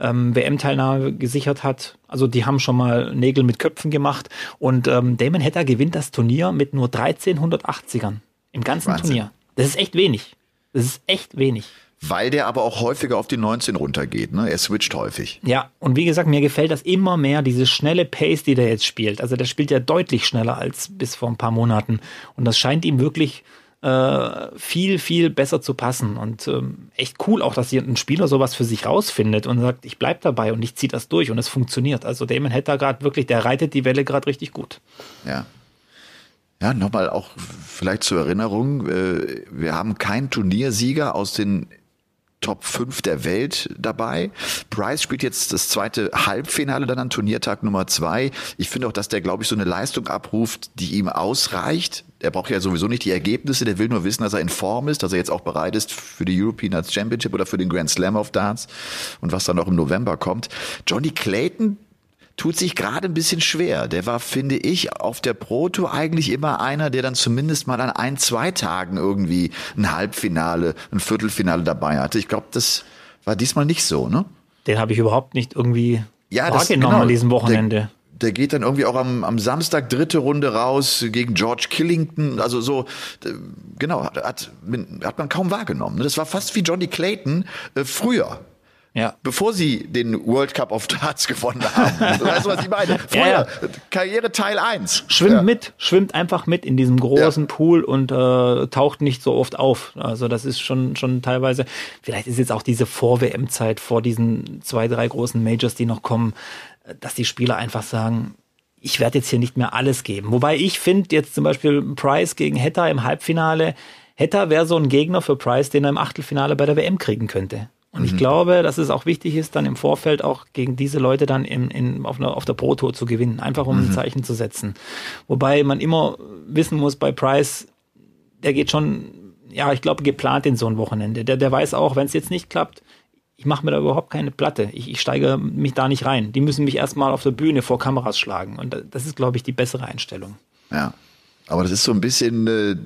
ähm, WM-Teilnahme gesichert hat. Also die haben schon mal Nägel mit Köpfen gemacht. Und ähm, Damon Hatter gewinnt das Turnier mit nur 1380ern im ganzen Wahnsinn. Turnier. Das ist echt wenig. Das ist echt wenig. Weil der aber auch häufiger auf die 19 runtergeht, ne? Er switcht häufig. Ja, und wie gesagt, mir gefällt das immer mehr, diese schnelle Pace, die der jetzt spielt. Also der spielt ja deutlich schneller als bis vor ein paar Monaten. Und das scheint ihm wirklich äh, viel, viel besser zu passen. Und ähm, echt cool auch, dass hier ein Spieler sowas für sich rausfindet und sagt, ich bleib dabei und ich ziehe das durch und es funktioniert. Also Damon Hatter gerade wirklich, der reitet die Welle gerade richtig gut. Ja. Ja, nochmal auch vielleicht zur Erinnerung, äh, wir haben keinen Turniersieger aus den Top 5 der Welt dabei. Bryce spielt jetzt das zweite Halbfinale dann an Turniertag Nummer 2. Ich finde auch, dass der, glaube ich, so eine Leistung abruft, die ihm ausreicht. Er braucht ja sowieso nicht die Ergebnisse, der will nur wissen, dass er in Form ist, dass er jetzt auch bereit ist für die European Darts Championship oder für den Grand Slam of Darts und was dann noch im November kommt. Johnny Clayton tut sich gerade ein bisschen schwer. Der war, finde ich, auf der Pro Tour eigentlich immer einer, der dann zumindest mal an ein, zwei Tagen irgendwie ein Halbfinale, ein Viertelfinale dabei hatte. Ich glaube, das war diesmal nicht so, ne? Den habe ich überhaupt nicht irgendwie ja, wahrgenommen genau, an diesem Wochenende. Der, der geht dann irgendwie auch am, am Samstag dritte Runde raus gegen George Killington. Also so, genau, hat, hat man kaum wahrgenommen. Das war fast wie Johnny Clayton äh, früher. Ja. Bevor sie den World Cup of Darts gewonnen haben. weißt du, was ich meine? Vorher, ja, ja. Karriere Teil 1. Schwimmt ja. mit, schwimmt einfach mit in diesem großen Pool und äh, taucht nicht so oft auf. Also das ist schon, schon teilweise, vielleicht ist jetzt auch diese Vor-WM-Zeit, vor diesen zwei, drei großen Majors, die noch kommen, dass die Spieler einfach sagen, ich werde jetzt hier nicht mehr alles geben. Wobei ich finde jetzt zum Beispiel Price gegen Hetta im Halbfinale, Hetta wäre so ein Gegner für Price, den er im Achtelfinale bei der WM kriegen könnte. Und mhm. ich glaube, dass es auch wichtig ist, dann im Vorfeld auch gegen diese Leute dann in, in, auf, einer, auf der Pro Tour zu gewinnen, einfach um mhm. ein Zeichen zu setzen. Wobei man immer wissen muss, bei Price, der geht schon, ja, ich glaube, geplant in so ein Wochenende. Der, der weiß auch, wenn es jetzt nicht klappt, ich mache mir da überhaupt keine Platte. Ich, ich steige mich da nicht rein. Die müssen mich erstmal auf der Bühne vor Kameras schlagen. Und das ist, glaube ich, die bessere Einstellung. Ja. Aber das ist so ein bisschen äh,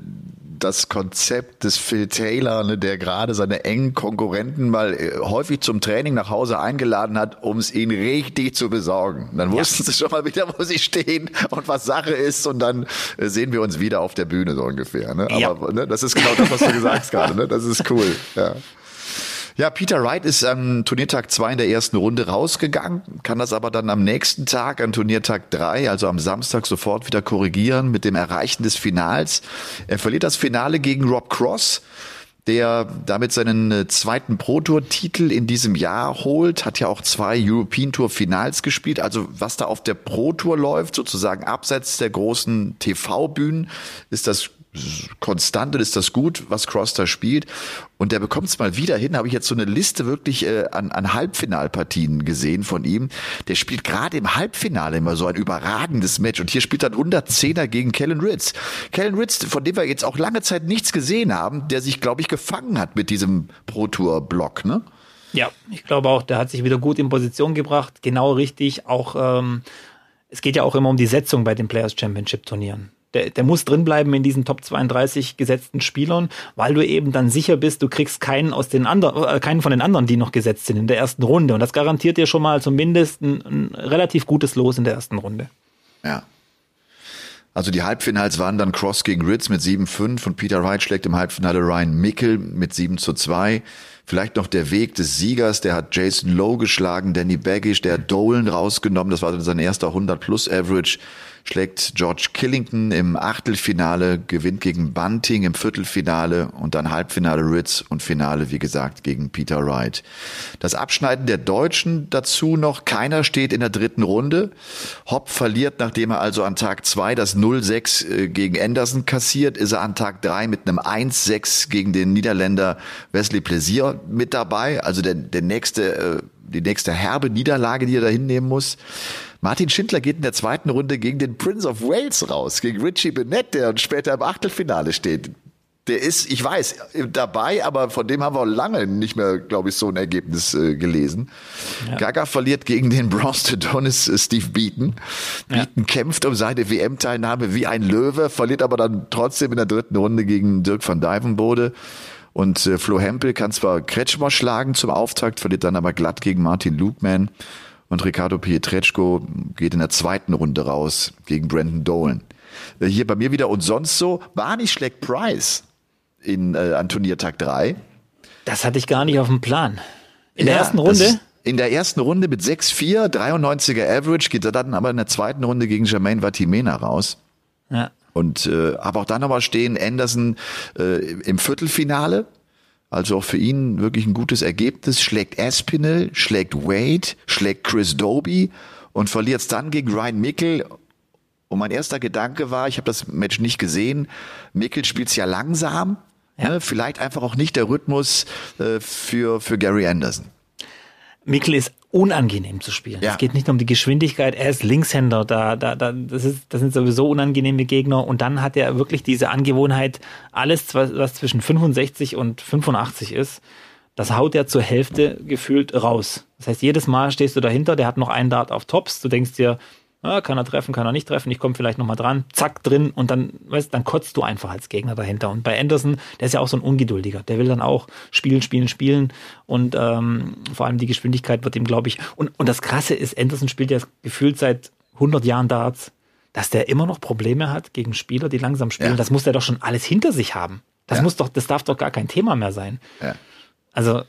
das Konzept des Phil Taylor, ne, der gerade seine engen Konkurrenten mal äh, häufig zum Training nach Hause eingeladen hat, um es ihnen richtig zu besorgen. Dann wussten ja. sie schon mal wieder, wo sie stehen und was Sache ist und dann äh, sehen wir uns wieder auf der Bühne so ungefähr. Ne? Aber ja. ne, das ist genau das, was du gesagt hast gerade. Ne? Das ist cool. Ja. Ja, Peter Wright ist am Turniertag 2 in der ersten Runde rausgegangen, kann das aber dann am nächsten Tag, an Turniertag 3, also am Samstag, sofort wieder korrigieren mit dem Erreichen des Finals. Er verliert das Finale gegen Rob Cross der damit seinen äh, zweiten Pro Tour Titel in diesem Jahr holt, hat ja auch zwei European Tour Finals gespielt. Also was da auf der Pro Tour läuft, sozusagen abseits der großen TV Bühnen, ist das konstant und ist das gut, was Cross da spielt. Und der bekommt es mal wieder hin. Habe ich jetzt so eine Liste wirklich äh, an, an Halbfinalpartien gesehen von ihm. Der spielt gerade im Halbfinale immer so ein überragendes Match. Und hier spielt er 110er gegen Kellen Ritz. Kellen Ritz, von dem wir jetzt auch lange Zeit nichts gesehen haben, der sich, glaube ich, gefangen hat mit diesem Pro Tour Block, ne? Ja, ich glaube auch, der hat sich wieder gut in Position gebracht. Genau richtig. Auch ähm, es geht ja auch immer um die Setzung bei den Players Championship Turnieren der, der muss drinbleiben in diesen Top 32 gesetzten Spielern, weil du eben dann sicher bist, du kriegst keinen aus den anderen, äh, keinen von den anderen, die noch gesetzt sind in der ersten Runde. Und das garantiert dir schon mal zumindest ein, ein relativ gutes Los in der ersten Runde. Ja. Also die Halbfinals waren dann Cross gegen Ritz mit 7-5 und Peter Wright schlägt im Halbfinale Ryan Mickel mit 7 zu 2. Vielleicht noch der Weg des Siegers, der hat Jason Lowe geschlagen, Danny Baggish, der hat Dolan rausgenommen, das war sein erster 100-plus-Average schlägt George Killington im Achtelfinale, gewinnt gegen Bunting im Viertelfinale und dann Halbfinale Ritz und Finale, wie gesagt, gegen Peter Wright. Das Abschneiden der Deutschen dazu noch, keiner steht in der dritten Runde. Hopp verliert, nachdem er also an Tag zwei das 0-6 äh, gegen Anderson kassiert, ist er an Tag drei mit einem 1-6 gegen den Niederländer Wesley Plaisir mit dabei. Also der, der nächste, äh, die nächste herbe Niederlage, die er da hinnehmen muss. Martin Schindler geht in der zweiten Runde gegen den Prince of Wales raus, gegen Richie Bennett, der später im Achtelfinale steht. Der ist, ich weiß, dabei, aber von dem haben wir lange nicht mehr, glaube ich, so ein Ergebnis äh, gelesen. Ja. Gaga verliert gegen den Bronze Donis äh, Steve Beaton. Beaton ja. kämpft um seine WM-Teilnahme wie ein Löwe, verliert aber dann trotzdem in der dritten Runde gegen Dirk van Dijvenbode. Und äh, Flo Hempel kann zwar Kretschmer schlagen zum Auftakt, verliert dann aber glatt gegen Martin Lukeman. Und Ricardo Pietreczko geht in der zweiten Runde raus gegen Brandon Dolan. Äh, hier bei mir wieder und sonst so. Barney schlägt Price in, äh, an Turniertag 3. Das hatte ich gar nicht auf dem Plan. In ja, der ersten Runde? In der ersten Runde mit 6-4, 93er Average, geht er dann aber in der zweiten Runde gegen Jermaine Vatimena raus. Ja. Und äh, aber auch dann aber stehen Anderson äh, im Viertelfinale also auch für ihn wirklich ein gutes Ergebnis. Schlägt Aspinall, schlägt Wade, schlägt Chris Doby und verliert es dann gegen Ryan Mickel. Und mein erster Gedanke war, ich habe das Match nicht gesehen, Mickel spielt ja langsam. Ja. Ne? Vielleicht einfach auch nicht der Rhythmus äh, für, für Gary Anderson. Mikkel ist unangenehm zu spielen. Ja. Es geht nicht nur um die Geschwindigkeit, er ist Linkshänder, da, da, da, das, ist, das sind sowieso unangenehme Gegner und dann hat er wirklich diese Angewohnheit, alles, was zwischen 65 und 85 ist, das haut er zur Hälfte gefühlt raus. Das heißt, jedes Mal stehst du dahinter, der hat noch einen Dart auf Tops, du denkst dir, ja, kann er treffen, kann er nicht treffen, ich komme vielleicht nochmal dran, zack, drin und dann, weißt dann kotzt du einfach als Gegner dahinter. Und bei Anderson, der ist ja auch so ein Ungeduldiger, der will dann auch spielen, spielen, spielen und ähm, vor allem die Geschwindigkeit wird ihm, glaube ich, und, und das Krasse ist, Anderson spielt ja gefühlt seit 100 Jahren Darts, dass der immer noch Probleme hat gegen Spieler, die langsam spielen, ja. das muss der doch schon alles hinter sich haben. Das ja. muss doch, das darf doch gar kein Thema mehr sein. Ja. Also.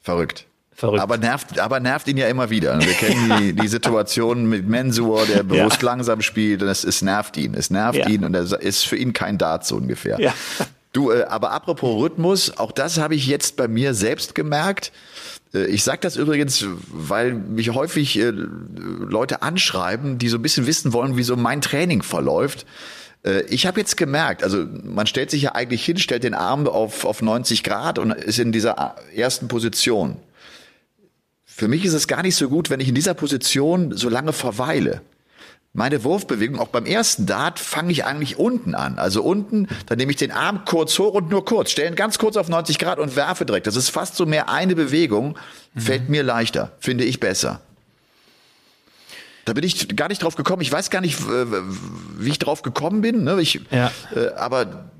Verrückt. Verrückt. Aber nervt, aber nervt ihn ja immer wieder. Wir kennen die, die Situation mit Mensur, der bewusst ja. langsam spielt und es, es nervt ihn. Es nervt ja. ihn und es ist für ihn kein Dart so ungefähr. Ja. Du, äh, aber apropos Rhythmus, auch das habe ich jetzt bei mir selbst gemerkt. Äh, ich sage das übrigens, weil mich häufig äh, Leute anschreiben, die so ein bisschen wissen wollen, wie so mein Training verläuft. Äh, ich habe jetzt gemerkt, also man stellt sich ja eigentlich hin, stellt den Arm auf, auf 90 Grad und ist in dieser ersten Position. Für mich ist es gar nicht so gut, wenn ich in dieser Position so lange verweile. Meine Wurfbewegung, auch beim ersten Dart, fange ich eigentlich unten an. Also unten, dann nehme ich den Arm kurz hoch und nur kurz, stelle ihn ganz kurz auf 90 Grad und werfe direkt. Das ist fast so mehr eine Bewegung, mhm. fällt mir leichter, finde ich besser. Da bin ich gar nicht drauf gekommen. Ich weiß gar nicht, wie ich drauf gekommen bin. Ne? Ich, ja. äh, aber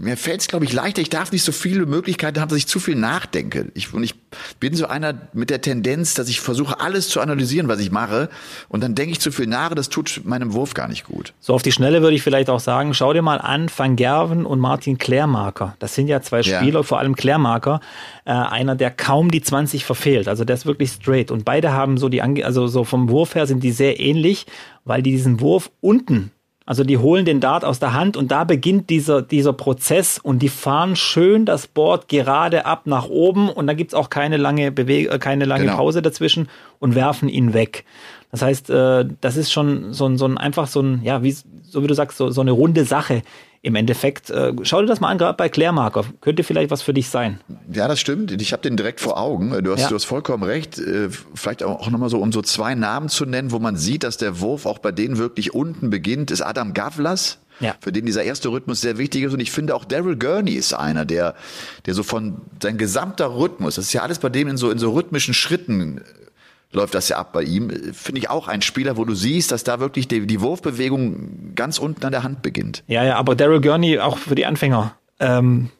mir fällt es, glaube ich, leichter. Ich darf nicht so viele Möglichkeiten haben, dass ich zu viel nachdenke. Ich, und ich bin so einer mit der Tendenz, dass ich versuche, alles zu analysieren, was ich mache. Und dann denke ich zu viel nach. Das tut meinem Wurf gar nicht gut. So auf die Schnelle würde ich vielleicht auch sagen, schau dir mal an, Van Gerven und Martin Klärmarker. Das sind ja zwei Spieler, ja. vor allem Klärmarker. Äh, einer, der kaum die 20 verfehlt. Also der ist wirklich straight. Und beide haben so die, Ange also so vom Wurf her sind die sehr ähnlich, weil die diesen Wurf unten also die holen den Dart aus der Hand und da beginnt dieser, dieser Prozess und die fahren schön das Board gerade ab nach oben und da gibt's auch keine lange Bewe äh, keine lange genau. Pause dazwischen und werfen ihn weg. Das heißt, äh, das ist schon so ein, so ein einfach so ein, ja, wie, so wie du sagst, so, so eine runde Sache im Endeffekt. Äh, schau dir das mal an, gerade bei Klärmarker. Könnte vielleicht was für dich sein. Ja, das stimmt. Ich habe den direkt vor Augen. Du hast, ja. du hast vollkommen recht. Äh, vielleicht auch nochmal so, um so zwei Namen zu nennen, wo man sieht, dass der Wurf auch bei denen wirklich unten beginnt, ist Adam Gavlas. Ja. für den dieser erste Rhythmus sehr wichtig ist. Und ich finde auch Daryl Gurney ist einer, der, der so von sein gesamter Rhythmus, das ist ja alles bei dem in so, in so rhythmischen Schritten läuft das ja ab bei ihm. Finde ich auch ein Spieler, wo du siehst, dass da wirklich die, die Wurfbewegung ganz unten an der Hand beginnt. Ja, ja, aber Daryl Gurney auch für die Anfänger. Ähm,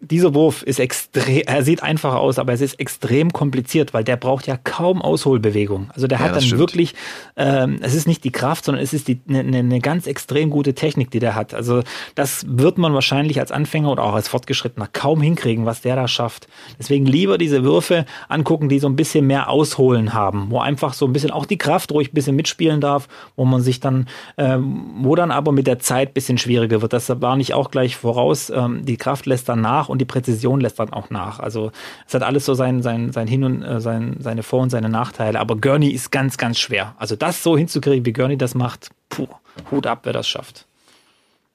dieser Wurf ist extrem, er sieht einfach aus, aber es ist extrem kompliziert, weil der braucht ja kaum Ausholbewegung. Also der Ja, hat dann stimmt. wirklich, ähm, es ist nicht die Kraft, sondern es ist eine, eine eine ganz extrem gute Technik, die der hat. Also das wird man wahrscheinlich als Anfänger oder auch als Fortgeschrittener kaum hinkriegen, was der da schafft. Deswegen lieber diese Würfe angucken, die so ein bisschen mehr Ausholen haben, wo einfach so ein bisschen auch die Kraft ruhig ein bisschen mitspielen darf, wo man sich dann, ähm, wo dann aber mit der Zeit ein bisschen schwieriger wird. Das war nicht auch gleich voraus. Ähm, die Kraft lässt dann nach und die Präzision lässt dann auch nach. Also es hat alles so sein, sein, sein Hin und äh, sein, seine Vor- und seine Nachteile. Aber Gurney ist ganz, ganz schwer. Also das so hinzukriegen, wie Gurney das macht, puh, Hut ab, wer das schafft.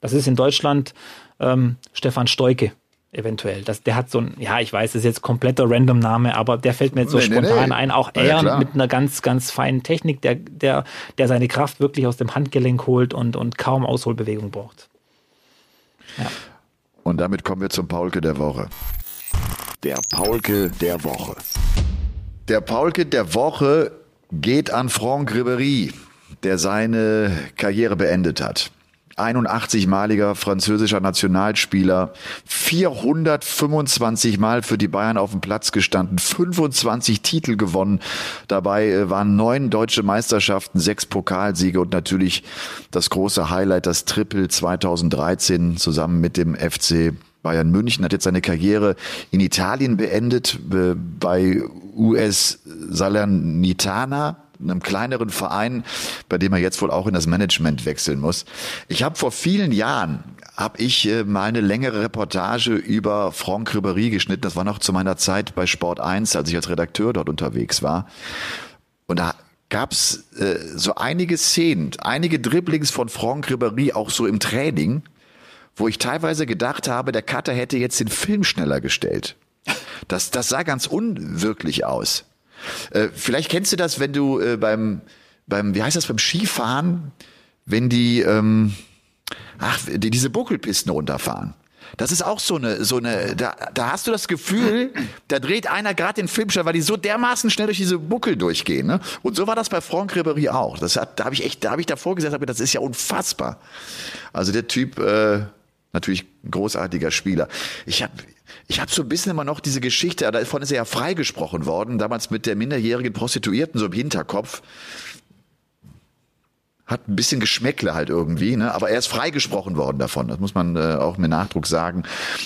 Das ist in Deutschland ähm, Stefan Steuke eventuell. Das, der hat so ein, ja, ich weiß, das ist jetzt kompletter Random-Name, aber der fällt mir jetzt so Nee, nee, spontan nee. ein. Auch Ja, ja, er klar. mit einer ganz, ganz feinen Technik, der, der, der seine Kraft wirklich aus dem Handgelenk holt und, und kaum Ausholbewegung braucht. Und damit kommen wir zum Paulke der Woche. Der Paulke der Woche. Der Paulke der Woche geht an Franck Ribéry, der seine Karriere beendet hat. 81-maliger französischer Nationalspieler, 425 Mal für die Bayern auf dem Platz gestanden, 25 Titel gewonnen. Dabei äh, waren neun deutsche Meisterschaften, sechs Pokalsiege und natürlich das große Highlight, das Triple 2013 zusammen mit dem FC Bayern München hat jetzt seine Karriere in Italien beendet, äh, bei US Salernitana, einem kleineren Verein, bei dem er jetzt wohl auch in das Management wechseln muss. Ich habe vor vielen Jahren habe ich äh, mal eine längere Reportage über Franck Ribéry geschnitten. Das war noch zu meiner Zeit bei Sport 1, als ich als Redakteur dort unterwegs war. Und da gab's äh, so einige Szenen, einige Dribblings von Franck Ribéry auch so im Training, wo ich teilweise gedacht habe, der Cutter hätte jetzt den Film schneller gestellt. Das, das sah ganz unwirklich aus. Äh, vielleicht kennst du das, wenn du äh, beim, beim, wie heißt das, beim Skifahren, wenn die, ähm, ach, die diese Buckelpisten runterfahren. Das ist auch so eine, so eine, da, da hast du das Gefühl, da dreht einer gerade den Film schnell, weil die so dermaßen schnell durch diese Buckel durchgehen. Ne? Und so war das bei Franck Ribéry auch. Das hat, da habe ich echt, da habe ich davor gedacht, das ist ja unfassbar. Also der Typ, äh, natürlich großartiger Spieler. Ich habe ich hab so ein bisschen immer noch diese Geschichte, davon ist er ja freigesprochen worden, damals mit der minderjährigen Prostituierten so im Hinterkopf. Hat ein bisschen Geschmäckle halt irgendwie, ne? aber er ist freigesprochen worden davon. Das muss man äh, auch mit Nachdruck sagen.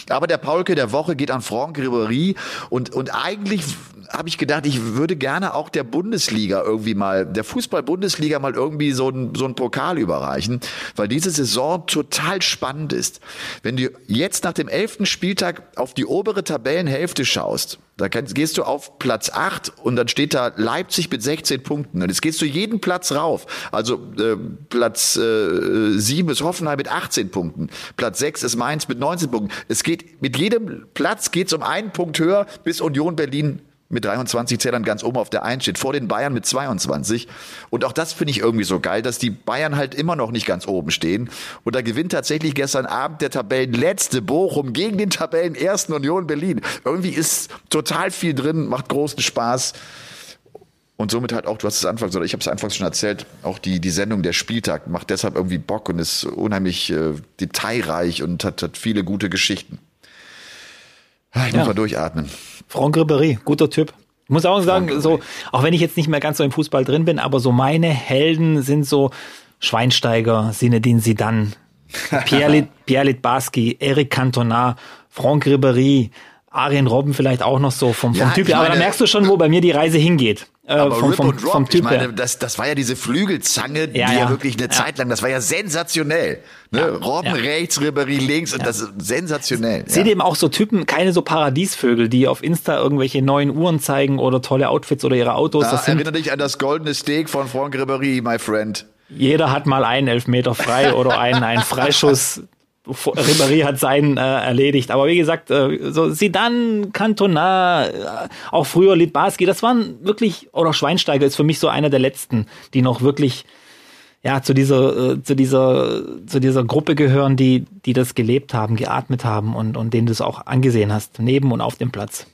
Aber der Paulke der Woche geht an Franck Ribéry und, und eigentlich habe ich gedacht, ich würde gerne auch der Bundesliga irgendwie mal, der Fußball-Bundesliga mal irgendwie so ein so ein Pokal überreichen, weil diese Saison total spannend ist. Wenn du jetzt nach dem elften Spieltag auf die obere Tabellenhälfte schaust, da kannst, gehst du auf Platz 8 und dann steht da Leipzig mit 16 Punkten. Und jetzt gehst du jeden Platz rauf. Also äh, Platz äh, 7 ist Hoffenheim mit 18 Punkten. Platz 6 ist Mainz mit 19 Punkten. Es geht mit jedem Platz geht's um einen Punkt höher, bis Union Berlin mit 23 Zählern ganz oben auf der 1 steht, vor den Bayern mit 22. Und auch das finde ich irgendwie so geil, dass die Bayern halt immer noch nicht ganz oben stehen. Und da gewinnt tatsächlich gestern Abend der Tabellenletzte Bochum gegen den Tabellenersten Union Berlin. Irgendwie ist total viel drin, macht großen Spaß. Und somit halt auch, du hast es anfangs, oder ich habe es anfangs schon erzählt, auch die, die Sendung der Spieltag macht deshalb irgendwie Bock und ist unheimlich äh, detailreich und hat, hat viele gute Geschichten. Ah, Ich muss Ja. mal durchatmen. Franck Ribéry, guter Typ. Ich muss auch sagen, so, auch wenn ich jetzt nicht mehr ganz so im Fußball drin bin, aber so meine Helden sind so Schweinsteiger, Zinedine Zidane, Pierre, Pierre Litbarski, Eric Cantona, Franck Ribéry, Arjen Robben vielleicht auch noch so vom, vom Ja, Typ her. Aber da meine- merkst du schon, wo bei mir die Reise hingeht. Äh, Aber vom, Rip vom, und Drop, vom Typ ich meine, das, das war ja diese Flügelzange, die Ja, ja, ja. wirklich eine Ja. Zeit lang, das war ja sensationell. Ne? Ja, Robben ja. rechts, Ribéry links, und das ist sensationell. Seht eben auch so Typen, keine so Paradiesvögel, die auf Insta irgendwelche neuen Uhren zeigen oder tolle Outfits oder ihre Autos. Ja, Das sind, erinnere dich an das goldene Steak von Franck Ribéry, my friend. jeder hat mal einen Elfmeter frei oder einen, einen Freischuss. Ribéry hat seinen äh, erledigt. Aber wie gesagt, äh, so Sidan, Cantona, äh, auch früher Litbarski, das waren wirklich, oder Schweinsteiger ist für mich so einer der letzten, die noch wirklich ja, zu dieser, äh, zu dieser, zu dieser Gruppe gehören, die, die das gelebt haben, geatmet haben und, und denen du es auch angesehen hast, neben und auf dem Platz.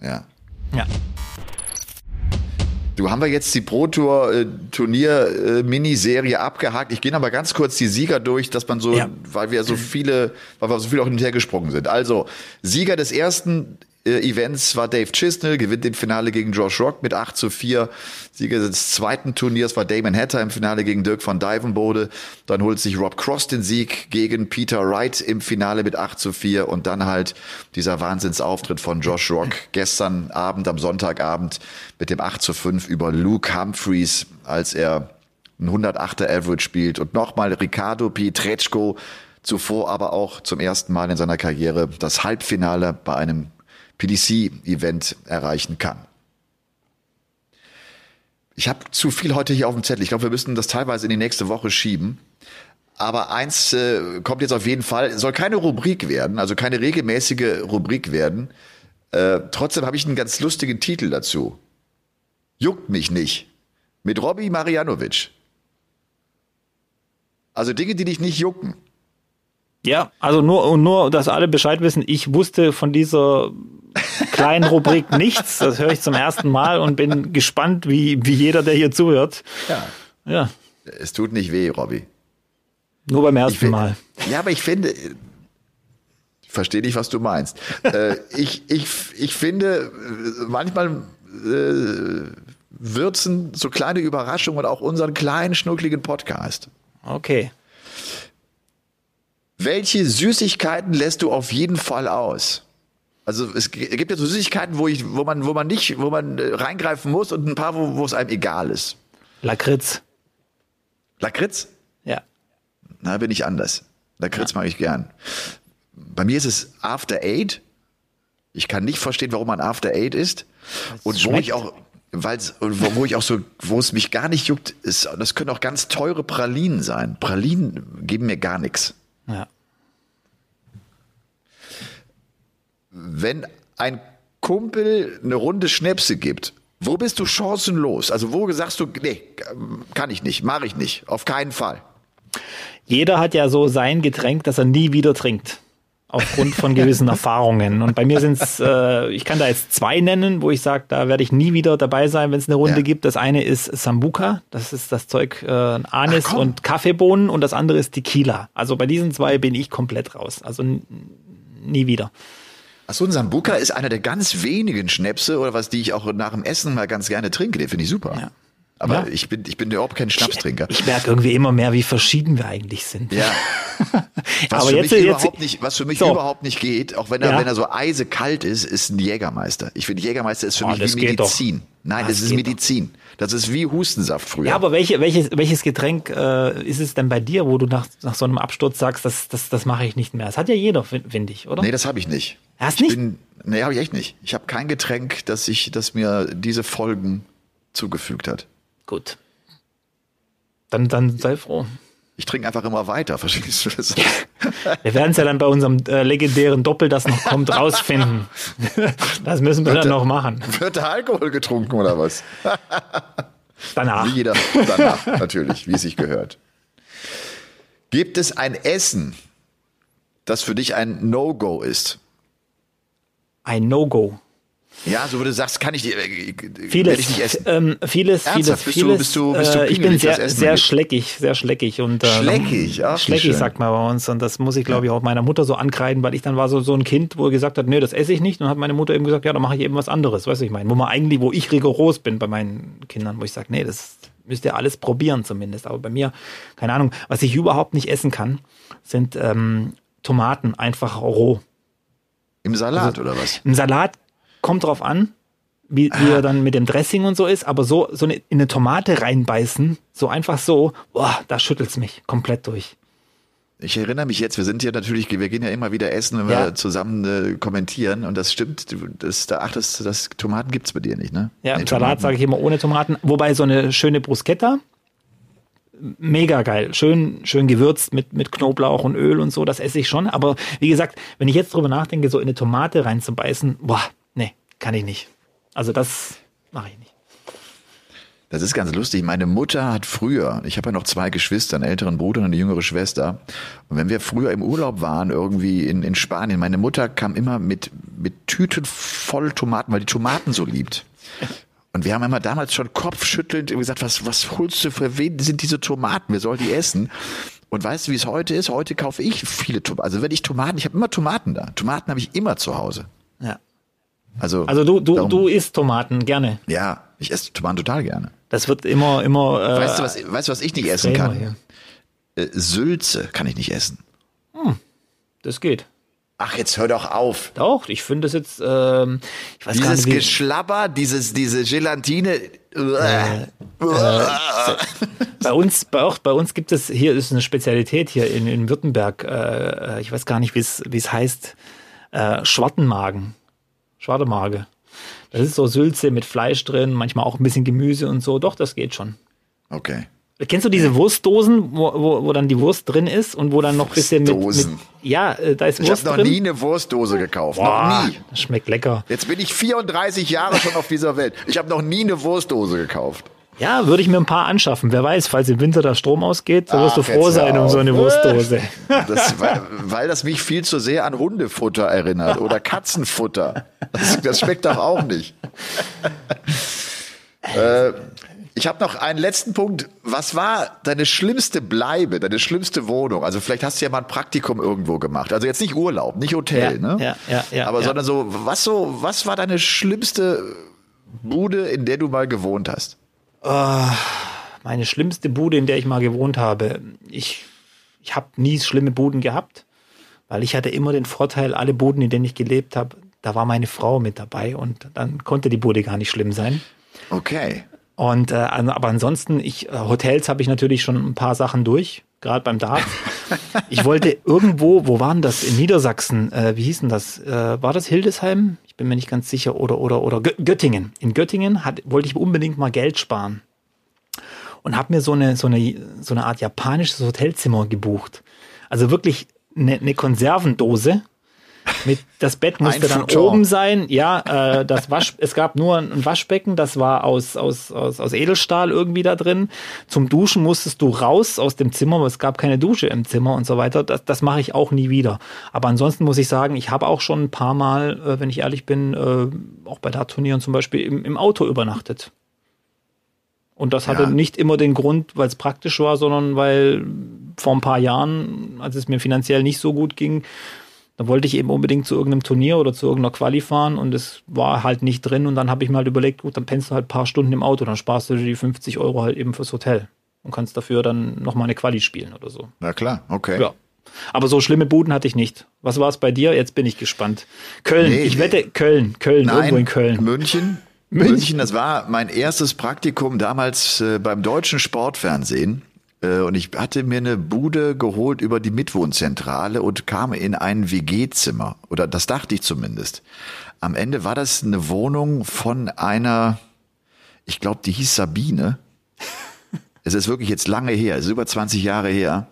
Ja. Ja. Du haben wir jetzt die Pro Tour äh, Turnier äh, Miniserie abgehakt. Ich gehe aber ganz kurz die Sieger durch, dass man so, ja. weil wir so viele, weil wir so viel auch hin und her gesprungen sind. Also Sieger des ersten Events war Dave Chisnell, gewinnt im Finale gegen Josh Rock mit 8 zu 4. Sieger des zweiten Turniers war Damon Hatter im Finale gegen Dirk van Dijvenbode. Dann holt sich Rob Cross den Sieg gegen Peter Wright im Finale mit 8 zu 4. Und dann halt dieser Wahnsinnsauftritt von Josh Rock gestern Abend, am Sonntagabend mit dem 8 zu 5 über Luke Humphreys, als er ein 108er Average spielt. Und nochmal Ricardo Pietreczko, zuvor aber auch zum ersten Mal in seiner Karriere das Halbfinale bei einem PDC-Event erreichen kann. Ich habe zu viel heute hier auf dem Zettel. Ich glaube, wir müssen das teilweise in die nächste Woche schieben. Aber eins äh, kommt jetzt auf jeden Fall, soll keine Rubrik werden, also keine regelmäßige Rubrik werden. Äh, trotzdem habe ich einen ganz lustigen Titel dazu. Juckt mich nicht. Mit Robbie Marianovic. Also Dinge, die dich nicht jucken. Ja, also nur, nur, dass alle Bescheid wissen, ich wusste von dieser kleinen Rubrik nichts. Das höre ich zum ersten Mal und bin gespannt, wie, wie jeder, der hier zuhört. Ja. ja. Es tut nicht weh, Robby. Nur beim ersten find, Mal. Ja, aber ich finde, ich verstehe nicht, was du meinst. äh, ich, ich, ich finde, manchmal äh, würzen so kleine Überraschungen auch unseren kleinen, schnuckligen Podcast. Okay. Welche Süßigkeiten lässt du auf jeden Fall aus? Also es gibt ja so Süßigkeiten, wo ich, wo man, wo man nicht, wo man äh, reingreifen muss und ein paar, wo, wo es einem egal ist. Lakritz. Lakritz? Ja. Na, bin ich anders. Lakritz ja. mag ich gern. Bei mir ist es After Eight. Ich kann nicht verstehen, warum man After Eight ist. Und wo ich auch, weil wo, wo ich auch so, wo es mich gar nicht juckt, ist, das können auch ganz teure Pralinen sein. Pralinen geben mir gar nichts. Wenn ein Kumpel eine Runde Schnäpse gibt, wo bist du chancenlos? Also wo sagst du, nee, kann ich nicht, mache ich nicht, auf keinen Fall. Jeder hat ja so sein Getränk, das er nie wieder trinkt. Aufgrund von gewissen Erfahrungen. Und bei mir sind es, äh, ich kann da jetzt zwei nennen, wo ich sage, da werde ich nie wieder dabei sein, wenn es eine Runde ja. gibt. Das eine ist Sambuca, das ist das Zeug äh, Anis Ach, und Kaffeebohnen und das andere ist Tequila. Also bei diesen zwei bin ich komplett raus. Also nie wieder. Achso, ein Sambuca ist einer der ganz wenigen Schnäpse oder was, die ich auch nach dem Essen mal ganz gerne trinke. Den finde ich super. Ja. Aber ja. ich bin, ich bin überhaupt kein Schnapstrinker. Ich, ich merke irgendwie immer mehr, wie verschieden wir eigentlich sind. Ja. Was Aber für jetzt, mich jetzt, überhaupt nicht, was für mich so. überhaupt nicht geht, auch wenn er, ja. wenn er so eisekalt ist, ist ein Jägermeister. Ich finde, Jägermeister ist für oh, mich wie Medizin. Nein, das, das ist Medizin. Doch. Das ist wie Hustensaft früher. Ja, aber welche, welches, welches Getränk äh, ist es denn bei dir, wo du nach, nach so einem Absturz sagst, das, das, das mache ich nicht mehr? Das hat ja jeder, finde ich, oder? Nee, das habe ich nicht. Hast nicht? Bin, nee, habe ich echt nicht. Ich habe kein Getränk, das ich, das mir diese Folgen zugefügt hat. Gut. Dann, dann sei froh. Ich trinke einfach immer weiter, verstehst du das? wir werden es ja dann bei unserem äh, legendären Doppel, das noch kommt, rausfinden. das müssen wir wird dann noch machen. Wird der Alkohol getrunken oder was? danach. Wie jeder, danach, natürlich, wie es sich gehört. Gibt es ein Essen, das für dich ein No-Go ist? Ein No-Go. Ja, so wo du sagst, kann ich, die, äh, vieles, ich nicht essen. Ähm, vieles, Ernsthaft? vieles, vieles. Bist du, bist du, bist du äh, ich bin sehr, sehr schleckig, sehr schleckig und äh, schleckig, ach, schleckig sagt man bei uns und das muss ich glaube ich auch meiner Mutter so ankreiden, weil ich dann war so so ein Kind, wo er gesagt hat, nee, das esse ich nicht und hat meine Mutter eben gesagt, ja, dann mache ich eben was anderes, weißt du, ich meine, wo man eigentlich, wo ich rigoros bin bei meinen Kindern, wo ich sage, nee, das müsst ihr alles probieren zumindest, aber bei mir, keine Ahnung, was ich überhaupt nicht essen kann, sind ähm, Tomaten einfach roh. Im Salat also, oder was? Im Salat kommt drauf an, wie, wie er dann mit dem Dressing und so ist, aber so, so eine, in eine Tomate reinbeißen, so einfach so, boah, da schüttelt's mich komplett durch. Ich erinnere mich jetzt, wir sind hier natürlich, wir gehen ja immer wieder essen, wenn ja. wir zusammen äh, kommentieren und das stimmt, du, das, da achtest, das Tomaten gibt's bei dir nicht, ne? Ja, nee, im Salat sage ich immer ohne Tomaten, wobei so eine schöne Bruschetta, mega geil, schön, schön gewürzt mit, mit Knoblauch und Öl und so, das esse ich schon, aber wie gesagt, wenn ich jetzt drüber nachdenke, so in eine Tomate reinzubeißen, boah, kann ich nicht. Also das mache ich nicht. Das ist ganz lustig. Meine Mutter hat früher, ich habe ja noch zwei Geschwister, einen älteren Bruder und eine jüngere Schwester. Und wenn wir früher im Urlaub waren, irgendwie in, in Spanien, meine Mutter kam immer mit, mit Tüten voll Tomaten, weil die Tomaten so liebt. Und wir haben immer damals schon kopfschüttelnd gesagt, was, was holst du für wen sind diese Tomaten? Wir sollen die essen. Und weißt du, wie es heute ist? Heute kaufe ich viele Tomaten. Also wenn ich Tomaten, ich habe immer Tomaten da. Tomaten habe ich immer zu Hause. Ja. Also, Also du, du, darum- du isst Tomaten gerne. Ja, ich esse Tomaten total gerne. Das wird immer, immer. Äh, Weißt du, was, weißt du, was ich nicht essen kann? hier. Äh, Sülze kann ich nicht essen. Das geht. Ach, jetzt hör doch auf. Doch, ich finde das jetzt, ähm, ich weiß gar Dieses nicht, Geschlabber, dieses, diese Gelatine. Äh, bei uns, bei, auch bei uns gibt es, hier ist eine Spezialität hier in, in Württemberg, äh, ich weiß gar nicht, wie es wie es heißt, äh, Schwartenmagen. Schwartemage. Das ist so Sülze mit Fleisch drin, manchmal auch ein bisschen Gemüse und so. Doch, das geht schon. okay. Kennst du diese Wurstdosen, wo, wo, wo dann die Wurst drin ist und wo dann noch ein bisschen mit, mit Wurstdosen? Ja, äh, da ist Ich habe Wurst noch drin. nie eine Wurstdose gekauft. Boah, Noch nie. Das schmeckt lecker. Jetzt bin ich 34 Jahre schon auf dieser Welt. Ich habe noch nie eine Wurstdose gekauft. Ja, würde ich mir ein paar anschaffen. Wer weiß, falls im Winter der Strom ausgeht, dann wirst du froh sein um auf. so eine Wurstdose. Das, weil, weil das mich viel zu sehr an Hundefutter erinnert oder Katzenfutter. Das, das schmeckt doch auch nicht. äh, ich habe noch einen letzten Punkt. Was war deine schlimmste Bleibe, deine schlimmste Wohnung? Also vielleicht hast du ja mal ein Praktikum irgendwo gemacht. Also jetzt nicht Urlaub, nicht Hotel, Ja, ne? ja, ja, ja, Aber ja. sondern so, was so, was war deine schlimmste Bude, in der du mal gewohnt hast? Meine schlimmste Bude, in der ich mal gewohnt habe. Ich, ich habe nie schlimme Buden gehabt, weil ich hatte immer den Vorteil, alle Buden, in denen ich gelebt habe, da war meine Frau mit dabei und dann konnte die Bude gar nicht schlimm sein. Okay. Und äh, aber ansonsten, ich äh, Hotels habe ich natürlich schon ein paar Sachen durch, gerade beim Dart. ich wollte irgendwo, wo waren das? In Niedersachsen, äh, wie hieß denn das? Äh, war das Hildesheim? Bin mir nicht ganz sicher. Oder oder oder Gö Göttingen. In Göttingen hat, wollte ich unbedingt mal Geld sparen und habe mir so eine so eine so eine Art japanisches Hotelzimmer gebucht. Also wirklich eine, eine Konservendose. Mit, das Bett musste dann oben sein. Ja, äh, das Wasch, es gab nur ein Waschbecken, das war aus, aus, aus, aus Edelstahl irgendwie da drin. Zum Duschen musstest du raus aus dem Zimmer, aber es gab keine Dusche im Zimmer und so weiter. Das, das mache ich auch nie wieder. Aber ansonsten muss ich sagen, ich habe auch schon ein paar Mal, äh, wenn ich ehrlich bin, äh, auch bei Dart-Turnieren zum Beispiel im, im Auto übernachtet. Und das hatte Ja. nicht immer den Grund, weil es praktisch war, sondern weil vor ein paar Jahren, als es mir finanziell nicht so gut ging, da wollte ich eben unbedingt zu irgendeinem Turnier oder zu irgendeiner Quali fahren und es war halt nicht drin und dann habe ich mir halt überlegt, gut, dann pennst du halt ein paar Stunden im Auto, dann sparst du dir die 50 Euro halt eben fürs Hotel und kannst dafür dann nochmal eine Quali spielen oder so. Na klar, okay. Ja. Aber so schlimme Buden hatte ich nicht. Was war es bei dir? Jetzt bin ich gespannt. Köln, Nee, ich nee. wette Köln, Köln, irgendwo in Köln. München. München. München, das war mein erstes Praktikum damals äh, beim deutschen Sportfernsehen. Äh, und ich hatte mir eine Bude geholt über die Mitwohnzentrale und kam in ein WG-Zimmer. Oder das dachte ich zumindest. Am Ende war das eine Wohnung von einer, ich glaube, die hieß Sabine. Es ist wirklich jetzt lange her, es ist über 20 Jahre her.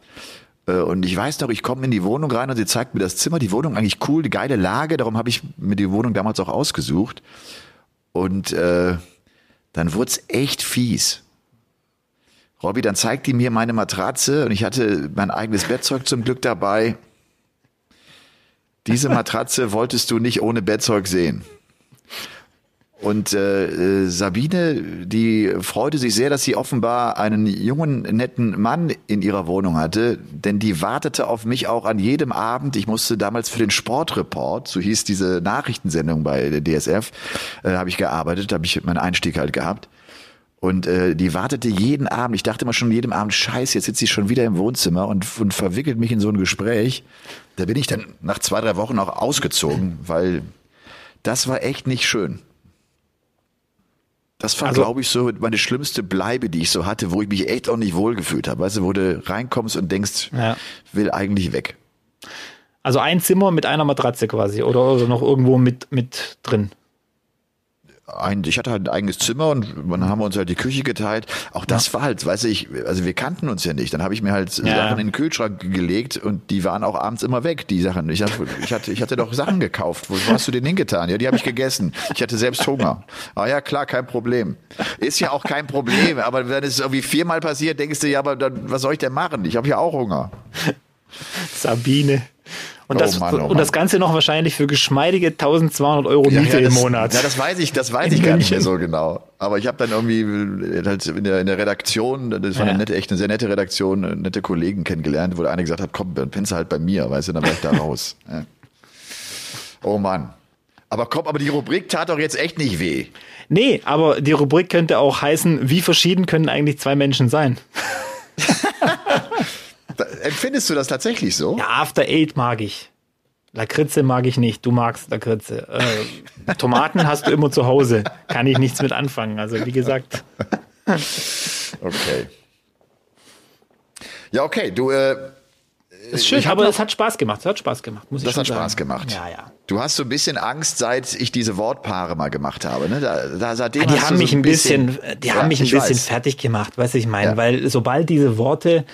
Äh, Und ich weiß noch, ich komme in die Wohnung rein und sie zeigt mir das Zimmer. Die Wohnung eigentlich cool, die geile Lage. Darum habe ich mir die Wohnung damals auch ausgesucht. Und äh, dann wurde es echt fies. Robby, dann zeigt die mir meine Matratze und ich hatte mein eigenes Bettzeug zum Glück dabei. Diese Matratze wolltest du nicht ohne Bettzeug sehen. Und äh, äh, Sabine, die freute sich sehr, dass sie offenbar einen jungen, netten Mann in ihrer Wohnung hatte, denn die wartete auf mich auch an jedem Abend. Ich musste damals für den Sportreport, so hieß diese Nachrichtensendung bei der DSF, äh, habe ich gearbeitet, habe ich meinen Einstieg halt gehabt. Und äh, die wartete jeden Abend. Ich dachte immer schon jeden Abend, scheiße, jetzt sitzt sie schon wieder im Wohnzimmer und, und verwickelt mich in so ein Gespräch. Da bin ich dann nach zwei, drei Wochen auch ausgezogen, weil das war echt nicht schön. Das war, Also- glaube ich, so meine schlimmste Bleibe, die ich so hatte, wo ich mich echt auch nicht wohlgefühlt habe. Weißt du, wo du reinkommst und denkst, Ja. will eigentlich weg. Also ein Zimmer mit einer Matratze quasi oder, oder noch irgendwo mit, mit drin. Ein, ich hatte halt ein eigenes Zimmer und dann haben wir uns halt die Küche geteilt. Auch das war halt, weißt du, ich, also wir kannten uns ja nicht. Dann habe ich mir halt Ja. Sachen in den Kühlschrank gelegt und die waren auch abends immer weg, die Sachen. Ich, hab, ich, hatte, ich hatte doch Sachen gekauft. Wo, wo hast du denn hingetan? Ja, die habe ich gegessen. Ich hatte selbst Hunger. Ah ja, klar, kein Problem. Ist ja auch kein Problem. Aber wenn es irgendwie viermal passiert, denkst du, ja, aber dann, was soll ich denn machen? Ich habe ja auch Hunger. Sabine. Und, Oh das, Mann, oh und Mann. das Ganze noch wahrscheinlich für geschmeidige 1200 Euro Miete ja, im das, Monat. Ja, das weiß ich, das weiß In ich gar nicht mehr so genau. Aber ich habe dann irgendwie äh, halt in der, in der Redaktion, das war Ja. eine nette, echt eine sehr nette Redaktion, äh, nette Kollegen kennengelernt, wo der eine gesagt hat, komm, dann pennst du halt bei mir, weißt du, dann war ich da raus. Ja. Oh Mann. Aber komm, aber die Rubrik tat doch jetzt echt nicht weh. Nee, aber die Rubrik könnte auch heißen, wie verschieden können eigentlich zwei Menschen sein? Empfindest du das tatsächlich so? Ja, After Eight mag ich. Lakritze mag ich nicht. Du magst Lakritze. Äh, Tomaten hast du immer zu Hause. Kann ich nichts mit anfangen. Also wie gesagt, Okay. Ja, okay, du, äh, ist schön, aber es hat Spaß gemacht. Es hat Spaß gemacht, muss ich das hat sagen. Spaß gemacht. Ja, ja. Du hast so ein bisschen Angst, seit ich diese Wortpaare mal gemacht habe. Ne? Da, da, seitdem Ah, Die haben mich so ein bisschen, die Ja, haben mich ein bisschen weiß. fertig gemacht, du, ich meine, Ja. weil sobald diese Worte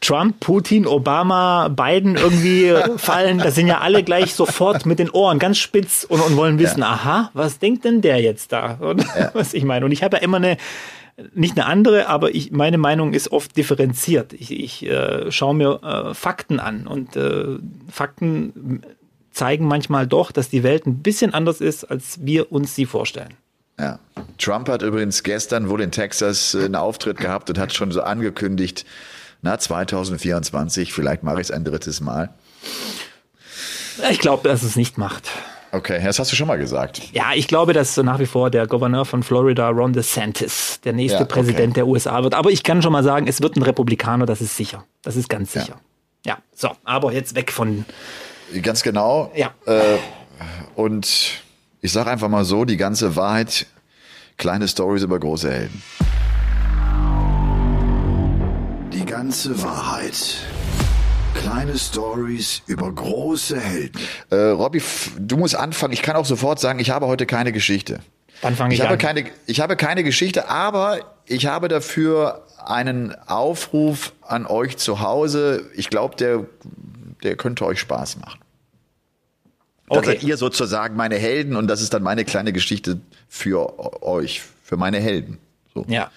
Trump, Putin, Obama, Biden irgendwie fallen, da sind ja alle gleich sofort mit den Ohren ganz spitz und, und wollen wissen, aha, was denkt denn der jetzt da? Und, Was ich meine. Und ich habe ja immer eine, nicht eine andere, aber ich, meine Meinung ist oft differenziert. Ich, ich äh, schaue mir äh, Fakten an und äh, Fakten zeigen manchmal doch, dass die Welt ein bisschen anders ist, als wir uns sie vorstellen. Ja. Trump hat übrigens gestern wohl in Texas äh, einen Auftritt gehabt und hat schon so angekündigt, na, 2024, vielleicht mache ich es ein drittes Mal. Ich glaube, dass es nicht macht. Okay, das hast du schon mal gesagt. Ja, ich glaube, dass nach wie vor der Gouverneur von Florida, Ron DeSantis, der nächste Ja, okay. Präsident der USA wird. Aber ich kann schon mal sagen, es wird ein Republikaner, das ist sicher. Das ist ganz Ja. sicher. Ja, so, aber jetzt weg von. Ganz genau. Ja. Äh, und ich sage einfach mal so, die ganze Wahrheit, kleine Stories über große Helden. Die ganze Wahrheit. Kleine Stories über große Helden. Äh, Robby, du musst anfangen. Ich kann auch sofort sagen, ich habe heute keine Geschichte. Dann fange ich, Ich habe an. keine, ich habe keine Geschichte, aber ich habe dafür einen Aufruf an euch zu Hause. Ich glaube, der, der könnte euch Spaß machen. Okay. seid ihr sozusagen meine Helden und das ist dann meine kleine Geschichte für euch, für meine Helden. So. Ja.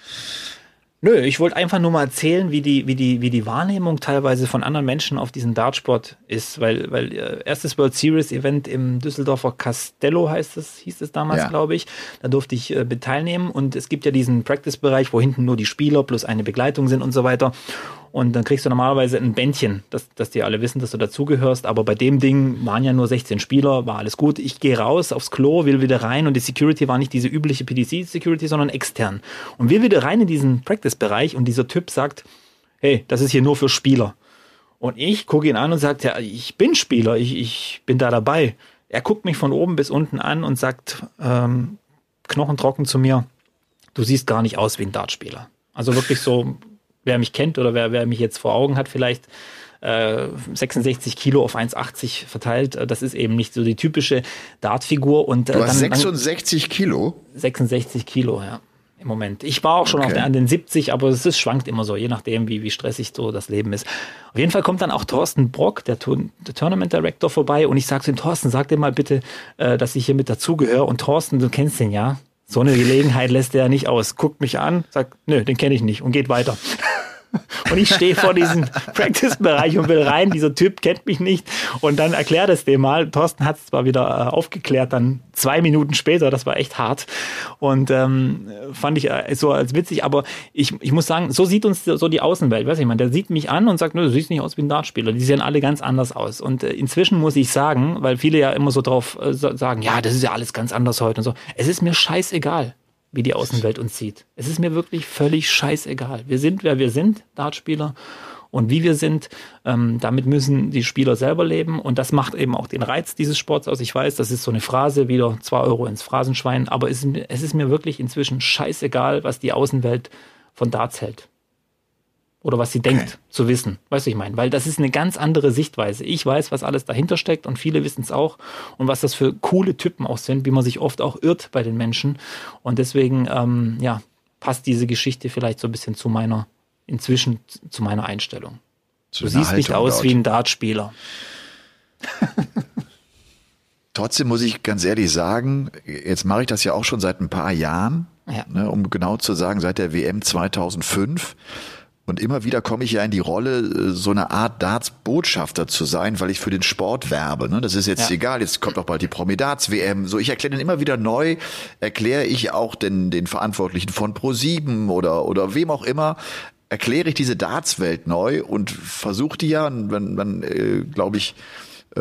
Nö, ich wollte einfach nur mal erzählen, wie die, wie die, wie die Wahrnehmung teilweise von anderen Menschen auf diesen Dartsport ist, weil, weil äh, erstes World Series Event im Düsseldorfer Castello heißt es, hieß es damals, Ja. glaube ich. Da durfte ich äh, mit teilnehmen und es gibt ja diesen Practice-Bereich, wo hinten nur die Spieler plus eine Begleitung sind und so weiter. Und dann kriegst du normalerweise ein Bändchen, dass, dass die alle wissen, dass du dazugehörst. Aber bei dem Ding waren ja nur 16 Spieler, war alles gut. Ich gehe raus aufs Klo, will wieder rein und die Security war nicht diese übliche PDC-Security, sondern extern. Und wir wieder rein in diesen Practice-Bereich und dieser Typ sagt, hey, das ist hier nur für Spieler. Und ich gucke ihn an und sage, ja, ich bin Spieler, ich, ich bin da dabei. Er guckt mich von oben bis unten an und sagt, ähm, knochentrocken zu mir, du siehst gar nicht aus wie ein Dartspieler. Also wirklich so, wer mich kennt oder wer, wer mich jetzt vor Augen hat, vielleicht äh, 66 Kilo auf 1,80 verteilt. äh, Das ist eben nicht so die typische Dartfigur. Und äh, Du hast dann, dann 66 Kilo. 66 Kilo, ja. Im Moment. Ich war auch schon Okay. auf den, an den 70, aber es ist, schwankt immer so, je nachdem, wie, wie stressig so das Leben ist. Auf jeden Fall kommt dann auch Thorsten Brock, der, der Tournament Director, vorbei und ich sage zu ihm, Thorsten, sag dir mal bitte, äh, dass ich hier mit dazugehöre. Und Thorsten, du kennst den ja. So eine Gelegenheit lässt er nicht aus. Guckt mich an, sagt, nö, den kenne ich nicht und geht weiter. Und ich stehe vor diesem Practice-Bereich und will rein. Dieser Typ kennt mich nicht. Und dann erklärt es dem mal. Thorsten hat es zwar wieder äh, aufgeklärt, dann zwei Minuten später. Das war echt hart. Und ähm, fand ich äh, so als witzig. Aber ich, ich muss sagen, so sieht uns so die Außenwelt. Weiß ich mal, der sieht mich an und sagt, du siehst nicht aus wie ein Dartspieler. Die sehen alle ganz anders aus. Und äh, inzwischen muss ich sagen, weil viele ja immer so drauf sagen, ja, das ist ja alles ganz anders heute und so. Es ist mir scheißegal wie die Außenwelt uns sieht. Es ist mir wirklich völlig scheißegal. Wir sind, wer wir sind, Dartspieler. Und wie wir sind, ähm, damit müssen die Spieler selber leben. Und das macht eben auch den Reiz dieses Sports aus. Ich weiß, das ist so eine Phrase, wieder zwei Euro ins Phrasenschwein. Aber es es ist mir wirklich inzwischen scheißegal, was die Außenwelt von Darts hält. Oder was sie denkt, zu wissen. Weißt du, ich meine? Weil das ist eine ganz andere Sichtweise. Ich weiß, was alles dahinter steckt und viele wissen es auch. Und was das für coole Typen auch sind, wie man sich oft auch irrt bei den Menschen. Und deswegen, ähm, ja, passt diese Geschichte vielleicht so ein bisschen zu meiner, inzwischen zu meiner Einstellung. Zu Du siehst nicht Haltung aus dort. wie ein Dartspieler. Trotzdem muss ich ganz ehrlich sagen, jetzt mache ich das ja auch schon seit ein paar Jahren, Ja. ne, um genau zu sagen, seit der WM 2005. Und immer wieder komme ich ja in die Rolle, äh, so eine Art Darts-Botschafter zu sein, weil ich für den Sport werbe. Ne? Das ist jetzt Ja. egal, jetzt kommt auch bald die Promi-Darts-WM. So, ich erkläre den immer wieder neu, erkläre ich auch den, den Verantwortlichen von Pro7 oder, oder wem auch immer, erkläre ich diese Darts-Welt neu und versuche die ja, und dann, dann äh, glaube ich,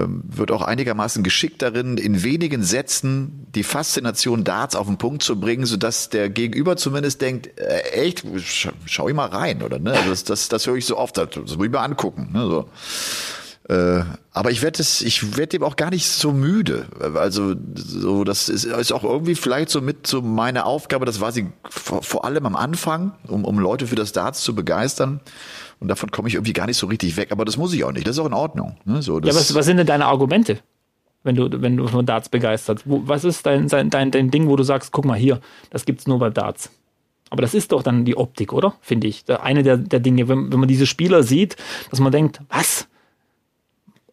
wird auch einigermaßen geschickt darin, in wenigen Sätzen die Faszination Darts auf den Punkt zu bringen, sodass der Gegenüber zumindest denkt, äh, echt, sch schau ich mal rein, oder? Ne? Also das, das, das höre ich so oft, das muss ich mal angucken. Ne? So. Äh, aber ich werde es, ich werde dem auch gar nicht so müde. Also so, das ist, ist auch irgendwie vielleicht so mit so meine Aufgabe. Das war sie vor, vor allem am Anfang, um, um Leute für das Darts zu begeistern. Und davon komme ich irgendwie gar nicht so richtig weg. Aber das muss ich auch nicht. Das ist auch in Ordnung. Ne? So, das, Ja, was, was sind denn deine Argumente, wenn du, wenn du von Darts begeistert? Wo, was ist dein, dein, dein, Ding, wo du sagst, guck mal hier, das gibt's nur bei Darts? Aber das ist doch dann die Optik, oder? Finde ich. Eine der, der Dinge, wenn, wenn man diese Spieler sieht, dass man denkt, was?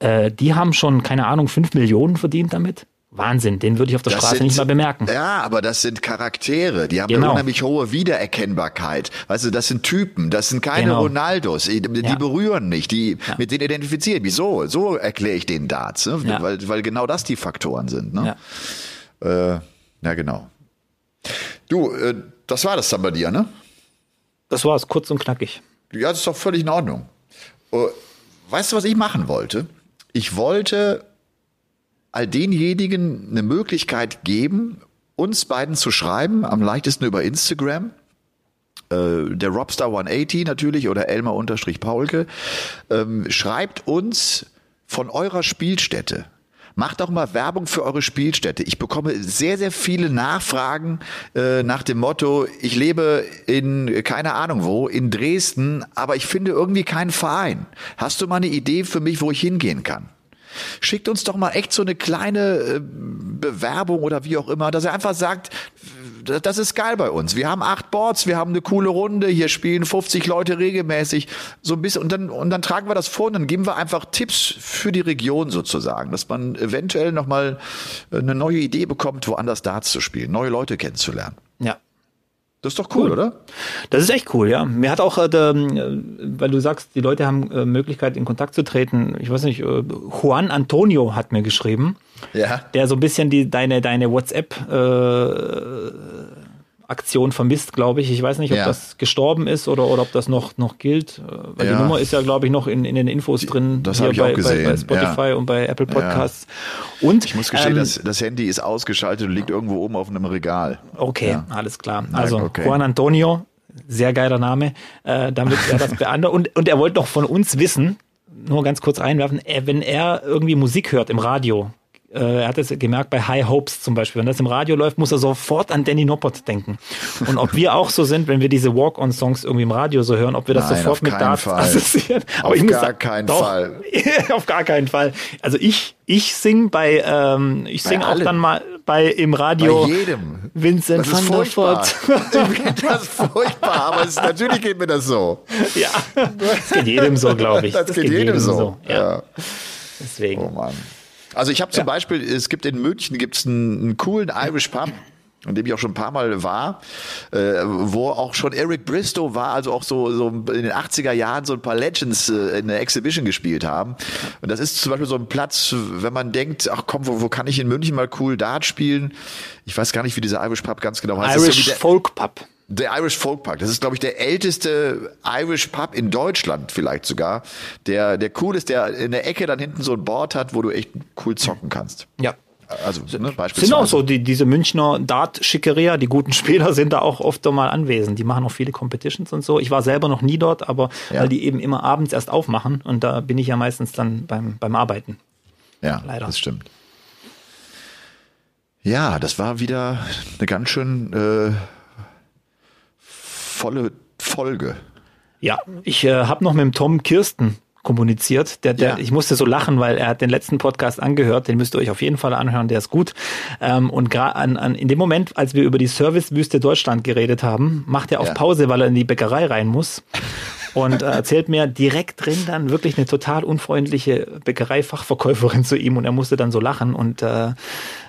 Äh, die haben schon, keine Ahnung, fünf Millionen verdient damit? Wahnsinn, den würde ich auf der Das Straße sind- nicht mal bemerken. Ja, aber das sind Charaktere, die haben Genau. eine unheimlich hohe Wiedererkennbarkeit. Weißt du, das sind Typen, das sind keine Genau. Ronaldos, die, die Ja. berühren nicht, die mit denen identifizieren. Wieso? So erkläre ich den Darts, ne? Ja. weil, weil genau das die Faktoren sind. Ne? Ja. Äh, ja, genau. Du, äh, das war das dann bei dir, ne? Das war's, kurz und knackig. Ja, das ist doch völlig in Ordnung. Äh, Weißt du, was ich machen wollte? Ich wollte all denjenigen eine Möglichkeit geben, uns beiden zu schreiben, am leichtesten über Instagram. Äh, der Robstar 180 natürlich oder Elmar unterstrich Paulke. Ähm, schreibt uns von eurer Spielstätte. Macht doch mal Werbung für eure Spielstätte. Ich bekomme sehr, sehr viele Nachfragen äh, nach dem Motto, ich lebe in, keine Ahnung wo, in Dresden, aber ich finde irgendwie keinen Verein. Hast du mal eine Idee für mich, wo ich hingehen kann? Schickt uns doch mal echt so eine kleine äh, Bewerbung oder wie auch immer, dass er einfach sagt, das das ist geil bei uns. Wir haben acht Boards, wir haben eine coole Runde, hier spielen 50 Leute regelmäßig, so ein bisschen und dann und dann tragen wir das vor und dann geben wir einfach Tipps für die Region sozusagen, dass man eventuell noch mal eine neue Idee bekommt, woanders Darts zu spielen, neue Leute kennenzulernen. Das ist doch cool, oder? Das ist echt cool, ja. Mir hat auch, äh, äh, weil du sagst, die Leute haben äh, Möglichkeit, in Kontakt zu treten. Ich weiß nicht, äh, Juan Antonio hat mir geschrieben, Ja. der so ein bisschen die, deine, deine WhatsApp äh, Aktion vermisst, glaube ich. Ich weiß nicht, ob Ja. das gestorben ist oder, oder ob das noch, noch gilt. äh, Weil Ja. die Nummer ist ja, glaube ich, noch in, in den Infos drin. das habe ich bei, auch gesehen, Bei, bei Spotify ja. und bei Apple Podcasts. Und Ich muss gestehen, ähm, das, das Handy ist ausgeschaltet und liegt irgendwo oben auf einem Regal. Okay, Ja. alles klar. Also okay. Juan Antonio, sehr geiler Name, äh, damit er das beantwortet. Und, und er wollte noch von uns wissen, nur ganz kurz einwerfen, er, wenn er irgendwie Musik hört im Radio, äh, er hat es gemerkt bei High Hopes zum Beispiel, wenn das im Radio läuft, muss er sofort an Danny Noppert denken. Und ob wir auch so sind, wenn wir diese Walk-on-Songs irgendwie im Radio so hören, ob wir das Nein, sofort mit Darts Fall. assoziieren. Aber Auf ich muss gar sagen, keinen doch, Fall. auf gar keinen Fall. Also ich, ich sing bei, ähm, ich sing auch dann mal bei im Radio. Bei jedem. Vincent Das ist van der. Voort. Das furchtbar, aber es, natürlich geht mir das so. Ja, das geht jedem so, glaube ich. Das, geht, jedem so. Ja, Ja. deswegen. Oh Mann. Also ich habe zum Beispiel, es gibt in München gibt's einen, einen coolen Irish Pub, in dem ich auch schon ein paar Mal war, äh, wo auch schon Eric Bristow war, also auch so, so in den 80er Jahren so ein paar Legends äh, in der Exhibition gespielt haben. Und das ist zum Beispiel so ein Platz, wenn man denkt, ach komm, wo, wo kann ich in München mal cool Dart spielen? Ich weiß gar nicht, wie dieser Irish Pub ganz genau heißt. So Irish wie der- Folk Pub. Der Irish Folk Park, das ist, glaube ich, der älteste Irish Pub in Deutschland vielleicht sogar. Der, der cool ist, der in der Ecke dann hinten so ein Board hat, wo du echt cool zocken kannst. Ja. Also, ne, Sind beispielsweise. auch so, die, diese Münchner Dart-Schickeria, die guten Spieler sind da auch oft mal anwesend. Die machen auch viele Competitions und so. Ich war selber noch nie dort, aber Ja. weil die eben immer abends erst aufmachen und da bin ich ja meistens dann beim, beim Arbeiten. Ja, leider. das stimmt. Ja, das war wieder eine ganz schön äh, volle Folge. Ja, ich äh, habe noch mit dem Tom Kirsten kommuniziert. Der, der, Ja. Ich musste so lachen, weil er hat den letzten Podcast angehört. Den müsst ihr euch auf jeden Fall anhören. Der ist gut. Ähm, und gerade an, an, in dem Moment, als wir über die Servicewüste Deutschland geredet haben, macht er auf Ja. Pause, weil er in die Bäckerei rein muss. Und äh, erzählt mir direkt drin dann wirklich eine total unfreundliche Bäckereifachverkäuferin zu ihm und er musste dann so lachen und äh,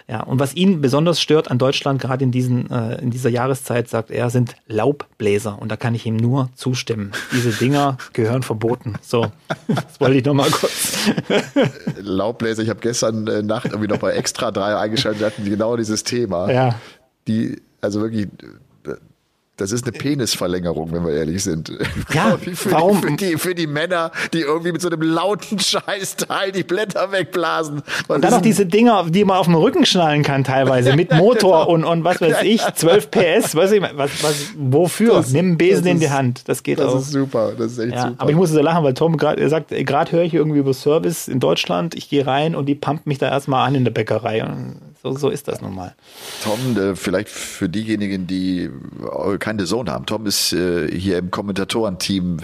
ja, und was ihn besonders stört an Deutschland, gerade in, diesen, äh, in dieser Jahreszeit, sagt er, sind Laubbläser. Und da kann ich ihm nur zustimmen. Diese Dinger gehören verboten. So, das wollte ich nochmal kurz. Laubbläser, ich habe gestern äh, Nacht irgendwie noch bei Extra 3 eingeschaltet, die hatten genau dieses Thema. Ja. Die, also wirklich das ist eine Penisverlängerung, wenn wir ehrlich sind. Ja, für, warum? Die, für, die, für die Männer, die irgendwie mit so einem lauten Scheißteil die Blätter wegblasen. Und dann noch diese Dinger, die man auf dem Rücken schnallen kann teilweise, mit Motor und, und was weiß ich, 12 PS, weiß ich, was, was, wofür? Das, Nimm einen Besen in die Hand, das geht das auch. Das ist super, das ist echt ja, super. Aber ich musste so lachen, weil Tom gerade sagt, gerade höre ich irgendwie über Service in Deutschland, ich gehe rein und die pumpt mich da erstmal an in der Bäckerei. Und so, so ist das nun mal. Tom, äh, vielleicht für diejenigen, die keine Sohn haben. Tom ist äh, hier im Kommentatorenteam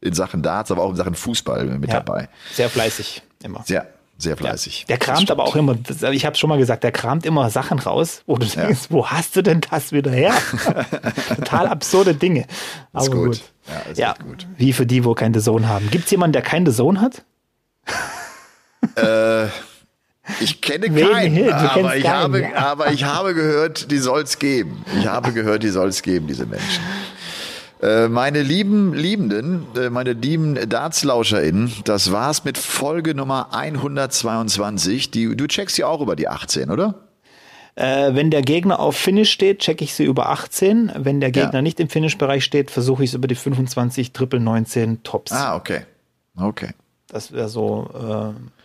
in Sachen Darts, aber auch in Sachen Fußball mit Ja, dabei. Sehr fleißig immer. Sehr, sehr fleißig. Der Das kramt aber auch immer, ich habe schon mal gesagt, der kramt immer Sachen raus, wo du denkst, wo hast du denn das wieder her? Total absurde Dinge. Aber Ist gut. gut. Ja, ist Ja, gut. wie für die, wo keine Sohn haben. Gibt es jemanden, der keine Sohn hat? Ich kenne Wen keinen? Du aber ich, keinen, habe, aber ich habe gehört, die soll es geben. Ich habe gehört, die soll es geben, diese Menschen. Äh, Meine lieben Liebenden, äh, meine lieben DartslauscherInnen, das war's mit Folge Nummer 122. Die, du checkst ja auch über die 18, oder? Äh, wenn der Gegner auf Finish steht, checke ich sie über 18. Wenn der Gegner Ja. nicht im Finish-Bereich steht, versuche ich es über die 25, Triple 19 Tops. Ah, okay. Okay. Das wäre so, äh,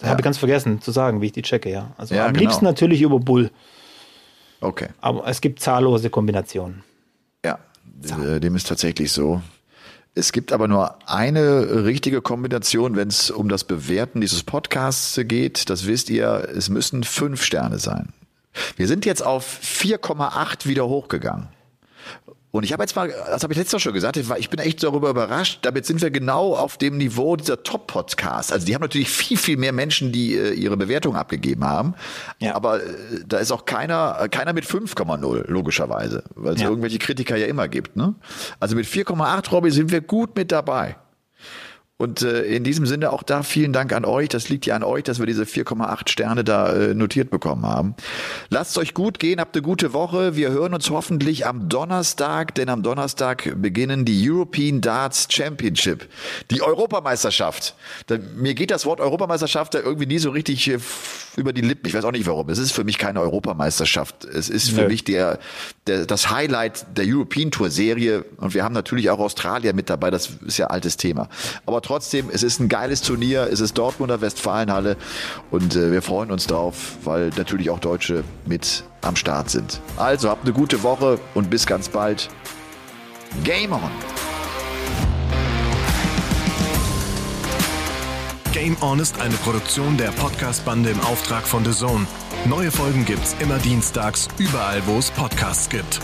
ja. Da habe ich ganz vergessen zu sagen, wie ich die checke, ja. Also Ja, am genau. liebsten natürlich über Bull, Okay. aber es gibt zahllose Kombinationen. Ja, äh, dem ist tatsächlich so. Es gibt aber nur eine richtige Kombination, wenn es um das Bewerten dieses Podcasts geht. Das wisst ihr, es müssen fünf Sterne sein. Wir sind jetzt auf 4,8 wieder hochgegangen. Und ich habe jetzt mal, das habe ich letztes Mal schon gesagt, ich bin echt darüber überrascht. Damit sind wir genau auf dem Niveau dieser Top-Podcasts. Also die haben natürlich viel, viel mehr Menschen, die äh, ihre Bewertung abgegeben haben. Ja. Aber äh, da ist auch keiner, äh, keiner mit 5,0, logischerweise. Weil es Ja. irgendwelche Kritiker ja immer gibt. Ne? Also mit 4,8, Robby, sind wir gut mit dabei. Und äh, in diesem Sinne auch da vielen Dank an euch. Das liegt ja an euch, dass wir diese 4,8 Sterne da äh, notiert bekommen haben. Lasst euch gut gehen, habt eine gute Woche. Wir hören uns hoffentlich am Donnerstag, denn am Donnerstag beginnen die European Darts Championship, die Europameisterschaft. Da, mir geht das Wort Europameisterschaft da irgendwie nie so richtig äh, über die Lippen. Ich weiß auch nicht warum. Es ist für mich keine Europameisterschaft. Es ist für Nö. mich der, der, das Highlight der European Tour Serie. Und wir haben natürlich auch Australier mit dabei. Das ist ja altes Thema. Aber trotzdem, es ist ein geiles Turnier. Es ist Dortmunder Westfalenhalle. Und äh, wir freuen uns drauf, weil natürlich auch Deutsche mit am Start sind. Also habt eine gute Woche und bis ganz bald. Game on! Game On ist eine Produktion der Podcast-Bande im Auftrag von The Zone. Neue Folgen gibt's immer dienstags, überall, wo es Podcasts gibt.